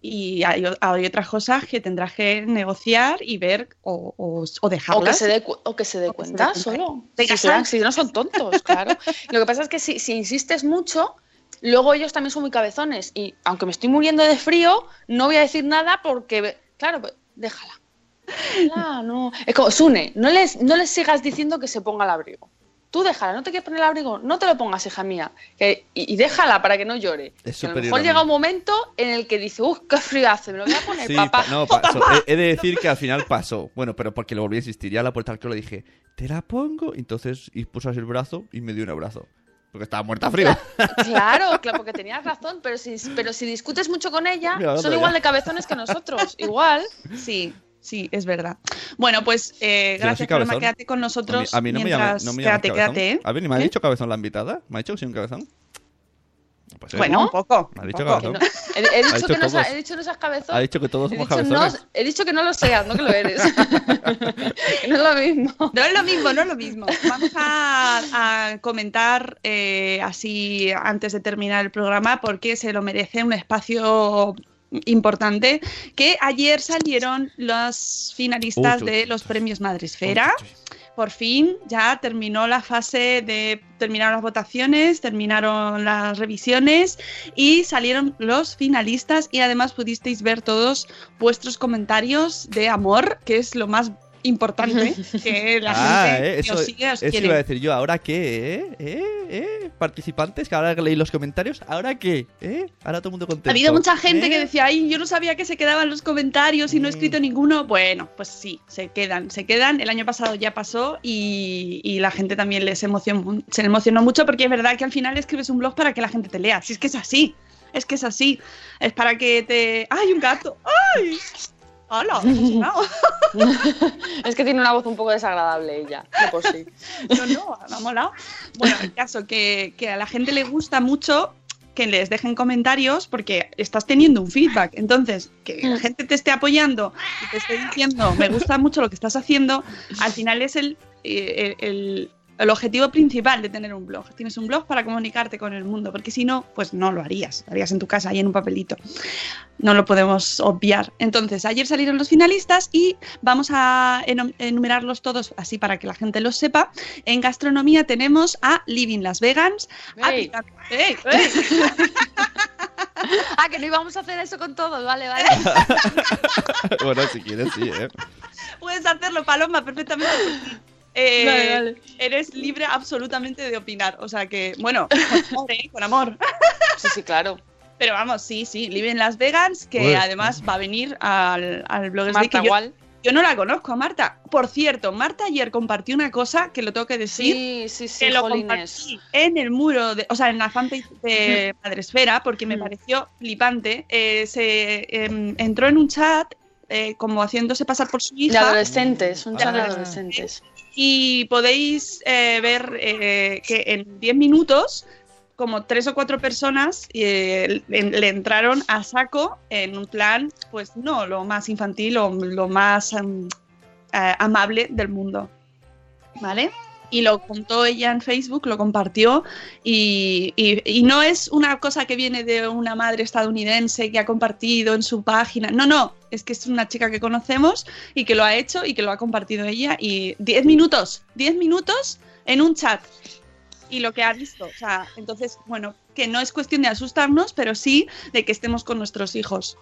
Y hay, otras cosas que tendrás que negociar y ver o, o, o O que dejarlas. se dé, cu- o que se dé O que se dé cuenta solo. Si, serán- si no son tontos, claro. Lo que pasa es que si, si insistes mucho, luego ellos también son muy cabezones. Y aunque me estoy muriendo de frío, no voy a decir nada porque, claro, pues déjala. Déjala, no. Es como, Sune, no les, no les sigas diciendo que se ponga el abrigo. Tú déjala, no te quieres poner el abrigo, no te lo pongas, hija mía. Que- y, y déjala para que no llore. Es Que a lo mejor a llega un momento en el que dice, uff, qué frío hace, me lo voy a poner, Sí, papá. pa- no, pasó. He, he de decir que al final pasó. Bueno, pero porque le volví a insistir. Ya a la puerta del cole le dije, ¿te la pongo? Entonces, y puso así el brazo y me dio un abrazo. Porque estaba muerta frío. Claro, claro, porque tenías razón, pero si, pero si discutes mucho con ella, Mira, son igual ya. de cabezones que nosotros, igual. Sí, sí, es verdad. Bueno, pues eh, no gracias, Paloma, cabezón. quédate con A mí, nosotros. a mí no me llama, mientras- no me llamas Quédate, cabezón. quédate, ¿eh? A ver, me ha ¿Eh? dicho cabezón la invitada. ¿Me ha dicho que soy un cabezón? Pues sí. Bueno, un poco. Me ha dicho poco. Cabezón. no- he, he dicho dicho que no, he dicho no seas cabezón. Ha dicho que todos he, somos dicho no, cabezones. he dicho que no lo seas, no que lo eres. no es lo mismo. No es lo mismo, no es lo mismo. Vamos a, a comentar eh, así antes de terminar el programa porque se lo merece un espacio importante, que ayer salieron los finalistas Uy, de los premios Madresfera. Por fin ya terminó la fase de terminaron las votaciones, terminaron las revisiones y salieron los finalistas y además pudisteis ver todos vuestros comentarios de amor, que es lo más importante que la Ah, gente eh, que eso, os sigue os eso quiere. iba a decir yo. ¿Ahora qué? ¿Eh? ¿Eh? ¿Eh? Participantes, que ahora que leí los comentarios, ¿ahora qué? ¿Eh? Ahora todo el mundo contento. Ha habido mucha gente ¿Eh? que decía, ay, yo no sabía que se quedaban los comentarios y no he escrito ninguno. Bueno, pues sí, se quedan, se quedan. El año pasado ya pasó y, y la gente también les emocionó, se emocionó mucho porque es verdad que al final escribes un blog para que la gente te lea. Si es que es así, es que es así. Es para que te... ¡Ay, un gato! ¡Ay! ¡Hola! Es que tiene una voz un poco desagradable ella, de por sí. No, no, me ha molado. Bueno, el caso que, que a la gente le gusta mucho que les dejen comentarios porque estás teniendo un feedback. Entonces, que la gente te esté apoyando y te esté diciendo, me gusta mucho lo que estás haciendo, al final es el, eh, el, el objetivo principal de tener un blog. Tienes un blog para comunicarte con el mundo, porque si no, pues no lo harías. Lo harías en tu casa, ahí en un papelito. No lo podemos obviar. Entonces, ayer salieron los finalistas y vamos a enu- enumerarlos todos así para que la gente los sepa. En gastronomía tenemos a Living Las Vegans, a Ey. Picante- ¡Ey! ¡Ey! Ah, que no íbamos a hacer eso con todos, vale, vale. bueno, si quieres, sí, ¿eh? Puedes hacerlo, Paloma, perfectamente. Eh, Vale, vale. Eres libre absolutamente de opinar. O sea que, bueno, con amor, ¿eh? Con amor. Sí, sí, claro. Pero vamos, sí, sí, Living Las Vegans, que Uy. además va a venir al, al Day, Marta, que yo- igual. Yo no la conozco a Marta. Por cierto, Marta ayer compartió una cosa que lo tengo que decir. Sí, sí, sí, que lo compartí en el muro, de, o sea, en la fanpage de Madresfera, porque me Mm. pareció flipante. Eh, se em, entró en un chat eh, como haciéndose pasar por su De hija adolescentes, un Ah. chat de adolescentes. Y podéis eh, ver eh, que en 10 minutos como tres o cuatro personas eh, le, entraron a saco en un plan, pues no lo más infantil o lo más amable del mundo. ¿Vale? Y lo contó ella en Facebook, lo compartió y, no es una cosa que viene de una madre estadounidense que ha compartido en su página. No, no, es que es una chica que conocemos y que lo ha hecho y que lo ha compartido ella y 10 minutos, 10 minutos en un chat y lo que ha visto. O sea, entonces, bueno, que no es cuestión de asustarnos, pero sí de que estemos con nuestros hijos,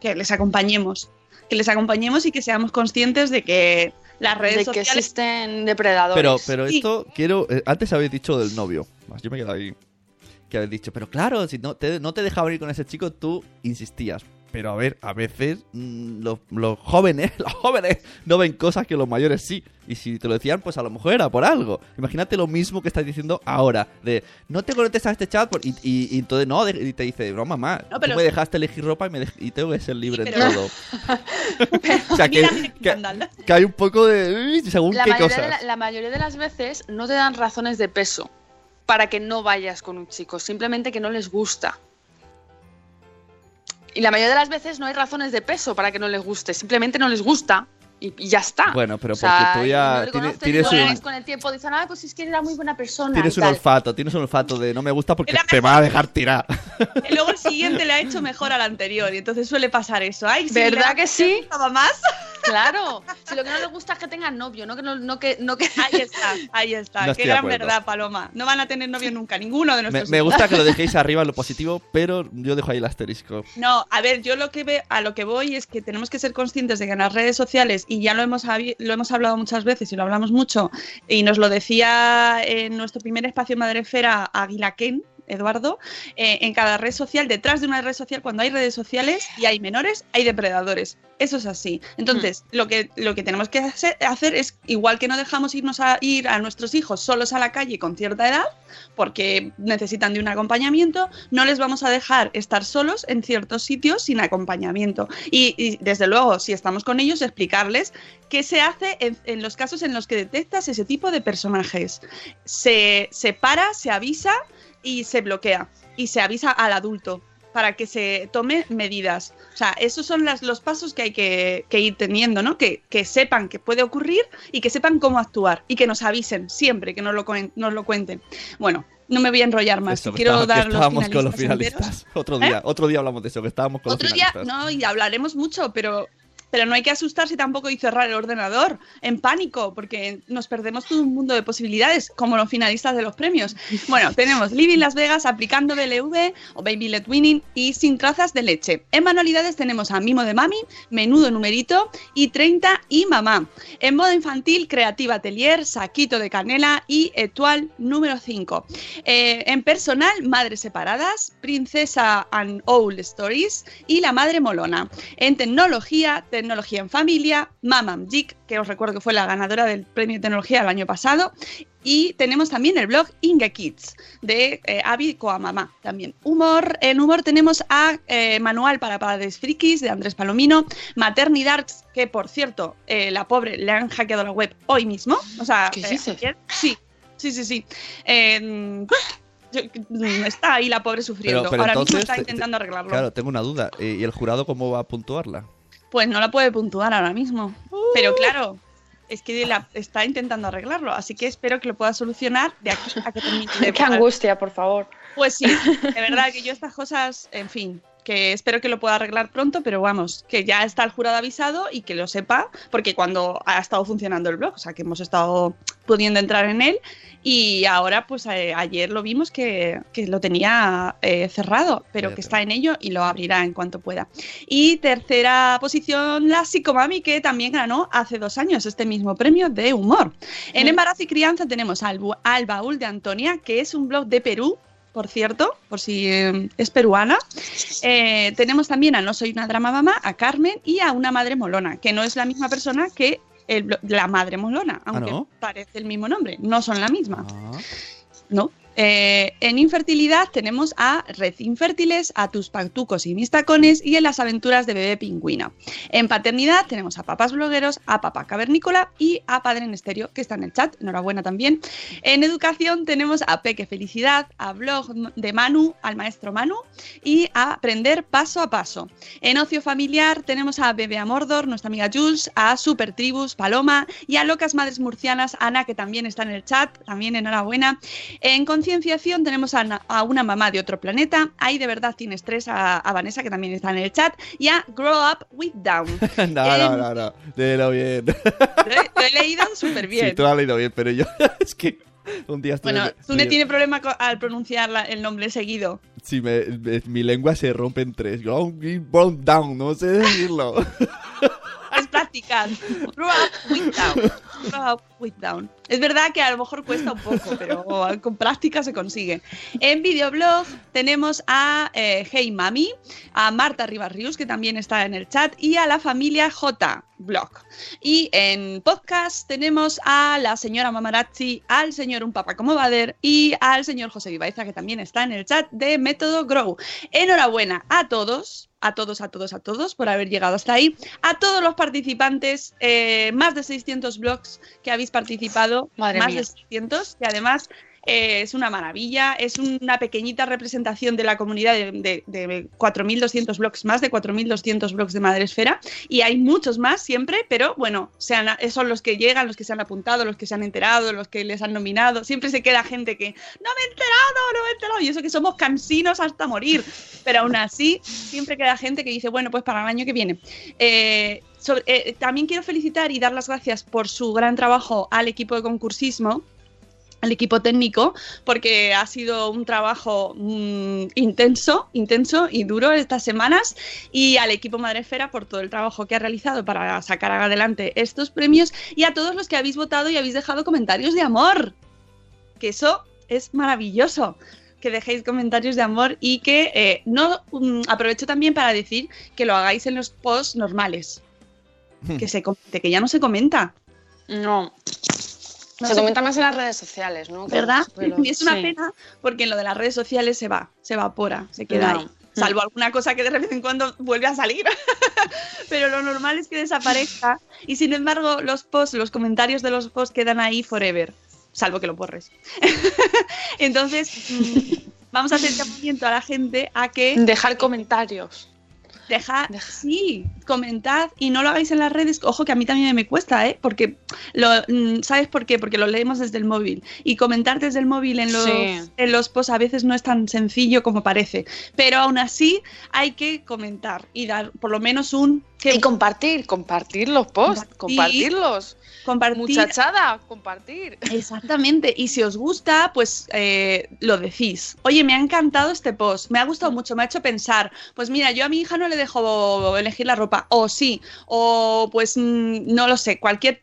que les acompañemos, que les acompañemos y que seamos conscientes de que las redes De que sociales... existen depredadores. Pero, pero Sí. esto quiero. eh, antes habéis dicho del novio. Más yo me quedo ahí. Que habéis dicho, pero claro, si no te, no te dejaba ir con ese chico, tú insistías. Pero a ver, a veces mm, los, los jóvenes, los jóvenes no ven cosas que los mayores sí. Y si te lo decían, pues a lo mejor era por algo. Imagínate lo mismo que estás diciendo ahora. De, no te conectes a este chat. por- y, y- y entonces no, de- y te dice, no, mamá, No, tú pero- me dejaste elegir ropa y, me y tengo que ser libre Sí, en pero- todo. o sea, que, que, que hay un poco de... según la qué cosas. la, la mayoría de las veces no te dan razones de peso para que no vayas con un chico, simplemente que no les gusta. Y la mayoría de las veces no hay razones de peso para que no les guste, simplemente no les gusta y, y ya está. Bueno, pero O sea, porque tú ya tienes luego un- con el tiempo dicen, ah, pues es que era muy buena persona. Tienes y un tal". olfato, tienes un olfato de no me gusta porque Era te va a dejar tirar. Y luego el siguiente le ha hecho mejor al anterior y entonces suele pasar eso. Ay, sí, ¿Verdad que sí? le gustaba más? Claro, si lo que no les gusta es que tengan novio, no que no, no que, no que... Ahí está, ahí está. No Qué gran verdad, Paloma. No van a tener novio nunca, ninguno de Me, nuestros me gusta que lo dejéis arriba en lo positivo, pero yo dejo ahí el asterisco. No, a ver, yo lo que ve, a lo que voy es que tenemos que ser conscientes de que en las redes sociales, y ya lo hemos, lo hemos hablado muchas veces y lo hablamos mucho, y nos lo decía en nuestro primer espacio Madrefera Aguilaquén, Eduardo, eh, en cada red social, detrás de una red social, cuando hay redes sociales y hay menores, hay depredadores. Eso es así. Entonces, lo, que, lo que tenemos que hacer, hacer es, igual que no dejamos irnos a ir a nuestros hijos solos a la calle con cierta edad, porque necesitan de un acompañamiento, no les vamos a dejar estar solos en ciertos sitios sin acompañamiento. Y, y, desde luego, si estamos con ellos, explicarles qué se hace en, en los casos en los que detectas ese tipo de personajes. Se, se para, se avisa y se bloquea. Y se avisa al adulto para que se tome medidas. O sea, esos son las, los pasos que hay que, que ir teniendo, ¿no? Que, que sepan que puede ocurrir y que sepan cómo actuar y que nos avisen siempre, que nos lo, nos lo cuenten. Bueno, no me voy a enrollar más. Eso, Quiero dar los estábamos con los finalistas enteros. Otro ¿Eh? día, otro día hablamos de eso, que estábamos con Otro los día, finalistas. no, y hablaremos mucho, pero, pero no hay que asustarse tampoco y cerrar el ordenador en pánico, porque nos perdemos todo un mundo de posibilidades, como los finalistas de los premios. Bueno, tenemos Living Las Vegas, aplicando BLV o Baby Let Winning y sin trazas de leche. En manualidades tenemos a Mimo de Mami, Menudo Numerito y 30 y Mamá. En moda infantil, Creativa Atelier, Saquito de Canela y Etual número 5. Eh, en personal, Madres Separadas, Princesa and Old Stories y La Madre Molona. En tecnología, Tecnología en Familia, Mamam Jig, que os recuerdo que fue la ganadora del premio de tecnología el año pasado. Y tenemos también el blog Inge Kids de eh, Avi Coamamá también. Humor, en humor tenemos a eh, Manual para Padres Frikis de Andrés Palomino, Maternidad, que por cierto, eh, la pobre le han hackeado la web hoy mismo. O sea, ¿Qué eh, dices? Sí, sí, sí, sí. Eh, yo- mm, está ahí la pobre sufriendo. Pero- pero Ahora mismo está te- intentando arreglarlo. Claro, tengo una duda. ¿Y el jurado cómo va a puntuarla? Pues no la puede puntuar ahora mismo. Pero claro, es que la- está intentando arreglarlo. Así que espero que lo pueda solucionar de aquí a que termine. Qué angustia, por favor. Pues sí, de verdad que yo estas cosas, en fin, que espero que lo pueda arreglar pronto, pero vamos, que ya está el jurado avisado y que lo sepa, porque cuando ha estado funcionando el blog, o sea, que hemos estado pudiendo entrar en él y ahora, pues eh, ayer lo vimos que, que lo tenía eh, cerrado, pero que está en ello y lo abrirá en cuanto pueda. Y tercera posición, la Psicomami, que también ganó hace dos años este mismo premio de humor. En embarazo y crianza tenemos al, al baúl de Antonia, que es un blog de Perú, por cierto, por si eh, es peruana. Eh, tenemos también a No Soy una Drama Mamá, a Carmen y a una Madre Molona, que no es la misma persona que el la Madre Molona, aunque ¿no? parece el mismo nombre, no son la misma. Ah. ¿no? Eh, en infertilidad tenemos a Red Infértiles, a Tus Pactucos y Mis Tacones y en las aventuras de Bebé Pingüina. En paternidad tenemos a Papás Blogueros, a Papá Cavernícola y a Padre en que está en el chat, enhorabuena también. En educación tenemos a Peque Felicidad, a Blog de Manu, al maestro Manu y a Aprender Paso a Paso. En ocio familiar tenemos a Bebé Amordor, nuestra amiga Jules, a Super Tribus, Paloma y a Locas Madres Murcianas, Ana, que también está en el chat, también enhorabuena. En concienciación tenemos a, a una mamá de otro planeta, ahí de verdad tienes tres, a, a Vanessa, que también está en el chat, y a Grow Up With Down. no, no, En- no, no. Léelo bien. Lo he, leído súper bien. Sí, tú lo has leído bien, pero yo es que un día estuve... bueno, sí, Zune tiene problema al pronunciar la- el nombre seguido. sí, me- me- mi lengua se rompe en tres. Ground, ground down, no sé decirlo. Es practicar. Down. With. Es verdad que a lo mejor cuesta un poco, pero con práctica se consigue. En videoblog tenemos a eh, Hey Mami, a Marta Rivas Rius, que también está en el chat, y a la familia J Blog. Y en podcast tenemos a la señora Mamarazzi, al señor Un Papa como Bader y al señor José Vivaiza, que también está en el chat de Método Grow. Enhorabuena a todos, a todos, a todos, a todos por haber llegado hasta ahí. A todos los participantes, eh, más de 600 blogs que habéis participado, Madre más mía. de 600, que además eh, es una maravilla, es una pequeñita representación de la comunidad de, de, de 4.200 blogs, más de 4.200 blogs de Madresfera, y hay muchos más siempre, pero bueno, se han- son los que llegan, los que se han apuntado, los que se han enterado, los que les han nominado, siempre se queda gente que no me he enterado, no me he enterado, y eso que somos cansinos hasta morir, pero aún así siempre queda gente que dice, bueno, pues para el año que viene. Eh, sobre- eh, también quiero felicitar y dar las gracias por su gran trabajo al equipo de concursismo, al equipo técnico, porque ha sido un trabajo mm, intenso, intenso y duro estas semanas, y al equipo Madrefera por todo el trabajo que ha realizado para sacar adelante estos premios, y a todos los que habéis votado y habéis dejado comentarios de amor, que eso es maravilloso que dejéis comentarios de amor y que eh, no mm, aprovecho también para decir que lo hagáis en los posts normales. Que se comente, que ya no se comenta. No. No se sé- comenta más en las redes sociales, ¿no? ¿Verdad? pero- y es una sí. pena porque en lo de las redes sociales se va, se evapora, se queda No. ahí. Salvo alguna cosa que de vez en cuando vuelve a salir. Pero lo normal es que desaparezca. Y sin embargo, los posts, los comentarios de los posts quedan ahí forever. Salvo que lo borres. Entonces, mm, vamos a hacer llamamiento a la gente a que Dejar comentarios. deja, Deja. sí, comentad y no lo hagáis en las redes. Ojo que a mí también me cuesta, ¿eh? Porque, lo, mm, ¿sabes por qué? Porque lo leemos desde el móvil. Y comentar desde el móvil en los, Sí. en los posts a veces no es tan sencillo como parece. Pero aún así hay que comentar y dar por lo menos un... Que Y compartir, compartir los posts, Compartir. compartirlos. compartir Muchachada, compartir. Exactamente, y si os gusta, pues eh, lo decís. Oye, me ha encantado este post, me ha gustado mucho, me ha hecho pensar. Pues mira, yo a mi hija no le dejo elegir la ropa, o sí, o pues mm, no lo sé, cualquier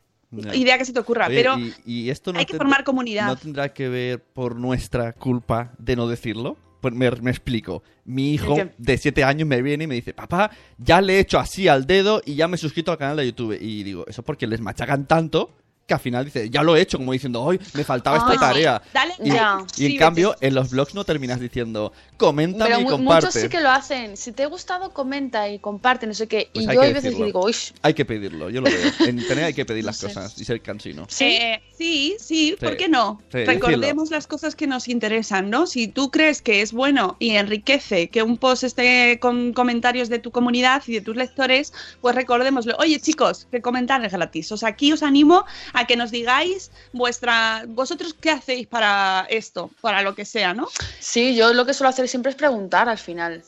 idea que se te ocurra, Oye, pero y, y esto no hay que formar comunidad. ¿No tendrá que ver por nuestra culpa de no decirlo? Pues me, me explico. Mi hijo de 7 años me viene y me dice, papá, ya le he hecho así al dedo y ya me he suscrito al canal de YouTube. Y digo, eso porque les machacan tanto que al final dice, ya lo he hecho, como diciendo, hoy me faltaba esta tarea. Dale, Y, Ya. y en sí, cambio, en los blogs no terminas diciendo, coméntame Pero y comparte. muchos sí que lo hacen. Si te ha gustado, comenta y comparte, no sé qué. Pues y yo hay veces que decirlo. digo, uy, Hay que pedirlo, yo lo veo. En internet hay que pedir las sé. cosas y ser cansino. sí. Eh, sí, sí, ¿por Sí. qué no? Sí, Recordemos las cosas que nos interesan, ¿no? Si tú crees que es bueno y enriquece que un post esté con comentarios de tu comunidad y de tus lectores, pues recordémoslo. Oye, chicos, que comentar es gratis. O sea, aquí os animo a que nos digáis vuestra. ¿Vosotros qué hacéis para esto? Para lo que sea, ¿no? Sí, yo lo que suelo hacer siempre es preguntar al final.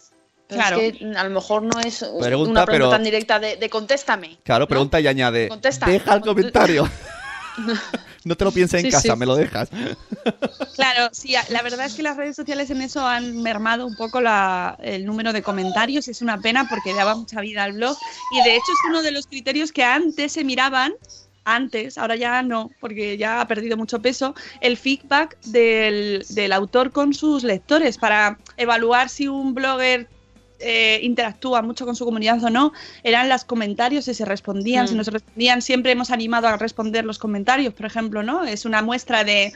Pero Claro. Es que a lo mejor no es Pregunta, una pregunta pero- tan directa de, de contéstame. Claro, ¿no? pregunta y añade, Contesta. deja el comentario. no te lo pienses en Sí, casa, sí. me lo dejas. Claro, sí, a- la verdad es que las redes sociales en eso han mermado un poco la- el número de comentarios y es una pena porque daba mucha vida al blog y de hecho es uno de los criterios que antes se miraban, antes, ahora ya no, porque ya ha perdido mucho peso, el feedback del, del autor con sus lectores para evaluar si un blogger eh, interactúa mucho con su comunidad o no, eran los comentarios, si se respondían, si Mm. no se respondían, siempre hemos animado a responder los comentarios, por ejemplo, ¿no? Es una muestra de,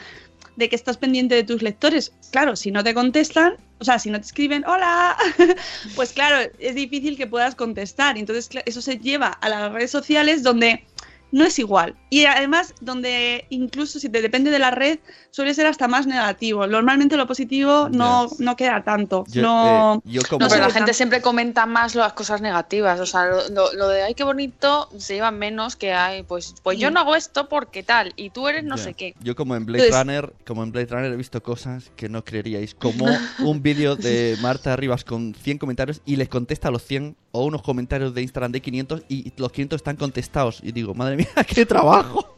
de que estás pendiente de tus lectores. Claro, si no te contestan, o sea, si no te escriben, hola, pues claro, es difícil que puedas contestar. Entonces, eso se lleva a las redes sociales donde no es igual. Y además, donde incluso si te depende de la red, suele ser hasta más negativo. Normalmente lo positivo no, no queda tanto. Yo, no, eh, yo como... No, pero la gente tanto. siempre comenta más las cosas negativas. O sea, lo, lo- lo de ay, qué bonito se lleva menos que hay, pues, pues yo Sí. no hago esto porque tal, y tú eres no sé qué. Yo como en Blade Entonces- Runner, como en Blade Runner he visto cosas que no creeríais, como un vídeo de Marta Rivas con 100 comentarios y les contesta a los 100 o unos comentarios de Instagram de 500 y los 500 están contestados y digo, madre mía, qué trabajo.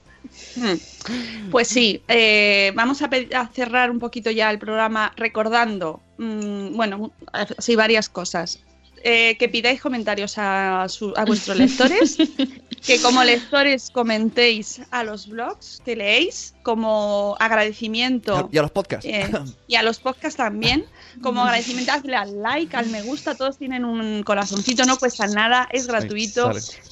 Hmm. Pues sí, eh, vamos a, a cerrar un poquito ya el programa recordando, mm, bueno, sí, varias cosas. Eh, que pidáis comentarios a, su- a vuestros lectores, que como lectores comentéis a los blogs que leéis, como agradecimiento Y a los podcasts. eh, y a los podcasts también. Como agradecimiento, hazle al like, al me gusta, todos tienen un corazoncito, no cuesta nada, es gratuito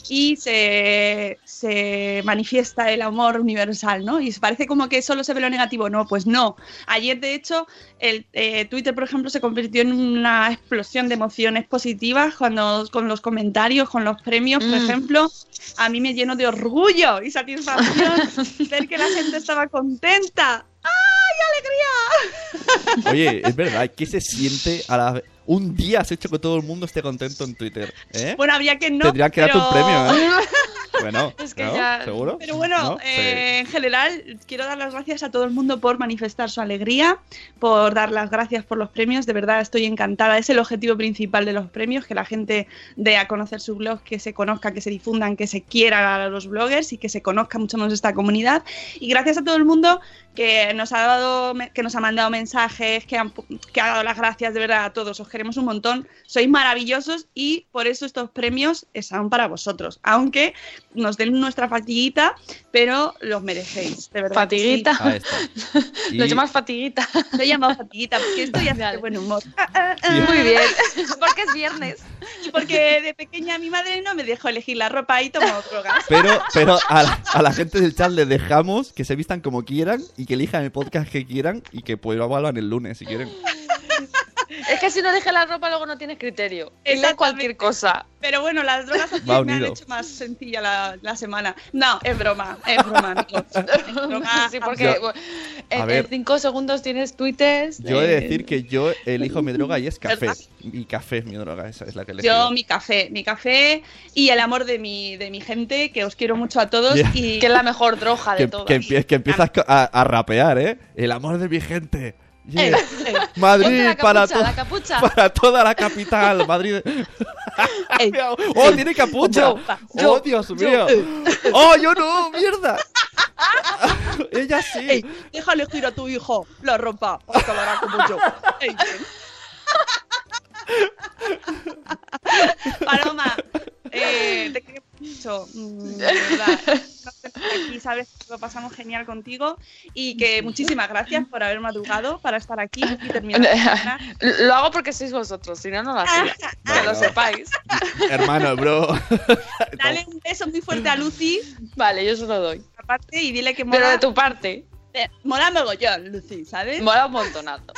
y se, se manifiesta el amor universal, ¿no? Y parece como que solo se ve lo negativo, no, pues no. Ayer, de hecho, el eh, Twitter, por ejemplo, se convirtió en una explosión de emociones positivas cuando, con los comentarios, con los premios, por Mm. ejemplo. A mí me lleno de orgullo y satisfacción ver que la gente estaba contenta. ¡Ay, alegría! Oye, es verdad, ¿qué se siente a la... Un día has hecho que todo el mundo esté contento en Twitter, ¿eh? Bueno, habría que no. Tendrían que darte pero... un premio, ¿eh? Bueno, Es que ¿no? ya- ¿Seguro? Pero bueno, ¿No? eh, en general quiero dar las gracias a todo el mundo por manifestar su alegría, por dar las gracias por los premios. De verdad estoy encantada. Es el objetivo principal de los premios, que la gente dé a conocer su blog, que se conozca, que se difundan, que se quiera a los bloggers y que se conozca mucho más esta comunidad. Y gracias a todo el mundo que nos ha dado, que nos ha mandado mensajes, que, han- que ha dado las gracias de verdad a todos. Os queremos un montón. Sois maravillosos y por eso estos premios son para vosotros. Aunque nos den nuestra fatiguita, pero los merecéis, de verdad. sí. Fatiguita. Lo Y- llamas fatiguita. Lo he llamado fatiguita porque estoy hace Vale. buen humor. Ah, ah, ah. Sí. Muy bien. Porque es viernes. Y porque de pequeña mi madre no me dejó elegir la ropa y tomó drogas. Pero, pero a, la, a la gente del chat les dejamos que se vistan como quieran y que elijan el podcast que quieran y que pues lo evalúan el lunes si quieren. Es que si no eliges la ropa luego no tienes criterio. Exactamente. cualquier cosa. Pero bueno, las drogas me han hecho más sencilla la, la semana. No, es broma, es broma, amigos. Es broma. Sí, porque Yo- en, ver. en cinco segundos tienes tweets. Yo he de de- decir que yo elijo mi droga y es café. ¿Verdad? Mi café es mi droga, esa es la que Yo, elijo. mi café, mi café y el amor de mi, de mi gente, que os quiero mucho a todos. Yeah. Y Que es la mejor droga de Que, todas. que, empie- que empiezas a, a rapear, ¿eh? El amor de mi gente. Yeah. Eh, Madrid la para, capucha, to- la capucha. para toda la capital. Madrid. eh. ¡Oh, tiene capucha! Yo, yo, ¡Oh, Dios mío! ¡Oh, yo no! ¡Mierda! Ella sí. Déjale elegir a tu hijo la ropa, acabará como yo. Paloma, eh, te quiero mucho, mm, de verdad. Aquí sabes que lo pasamos genial contigo y que muchísimas gracias por haber madrugado para estar aquí y terminar. Lo hago porque sois vosotros, si no, no lo hacía. Que lo Bueno. sepáis. Hermano, bro. Dale un beso muy fuerte a Lucy, Vale, yo se lo doy. aparte, y dile que Pero mola, de tu parte, eh, mola mogollón, Lucy, ¿sabes? mola un montonazo.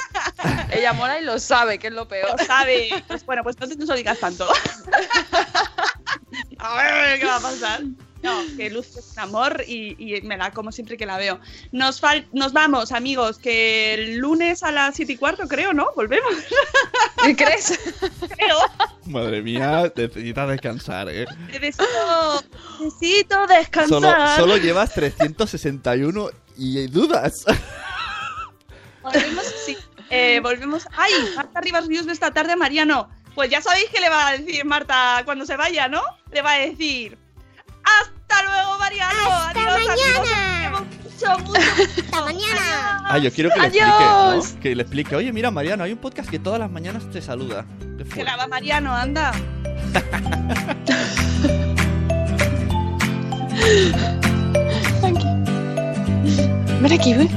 Ella mola y lo sabe, que es lo peor. Lo sabe. Pues bueno, pues entonces no se lo digas tanto. A ver qué va a pasar. No, que Luz es un amor y, y me la como siempre que la veo. Nos, fal- nos vamos, amigos, que el lunes a las 7 y cuarto, creo, ¿no? Volvemos, ¿Qué crees? creo. Madre mía, necesitas descansar, ¿eh? Necesito, necesito descansar. Solo, solo llevas 361 y dudas. Volvemos, sí. Eh, volvemos. ¡Ay! Marta Rivas Ríos de esta tarde Mariano. Pues ya sabéis que le va a decir Marta cuando se vaya, ¿no? Le va a decir. ¡Hasta luego, Mariano! ¡Hasta ¡Adiós, amigos! mañana! Os quiero mucho, mucho. ¡Hasta mañana! Ah, yo quiero que le explique, Adiós. ¿no? Que le explique. Oye, mira, Mariano, hay un podcast que todas las mañanas te saluda. Que la va Mariano, anda. Ven aquí, ven.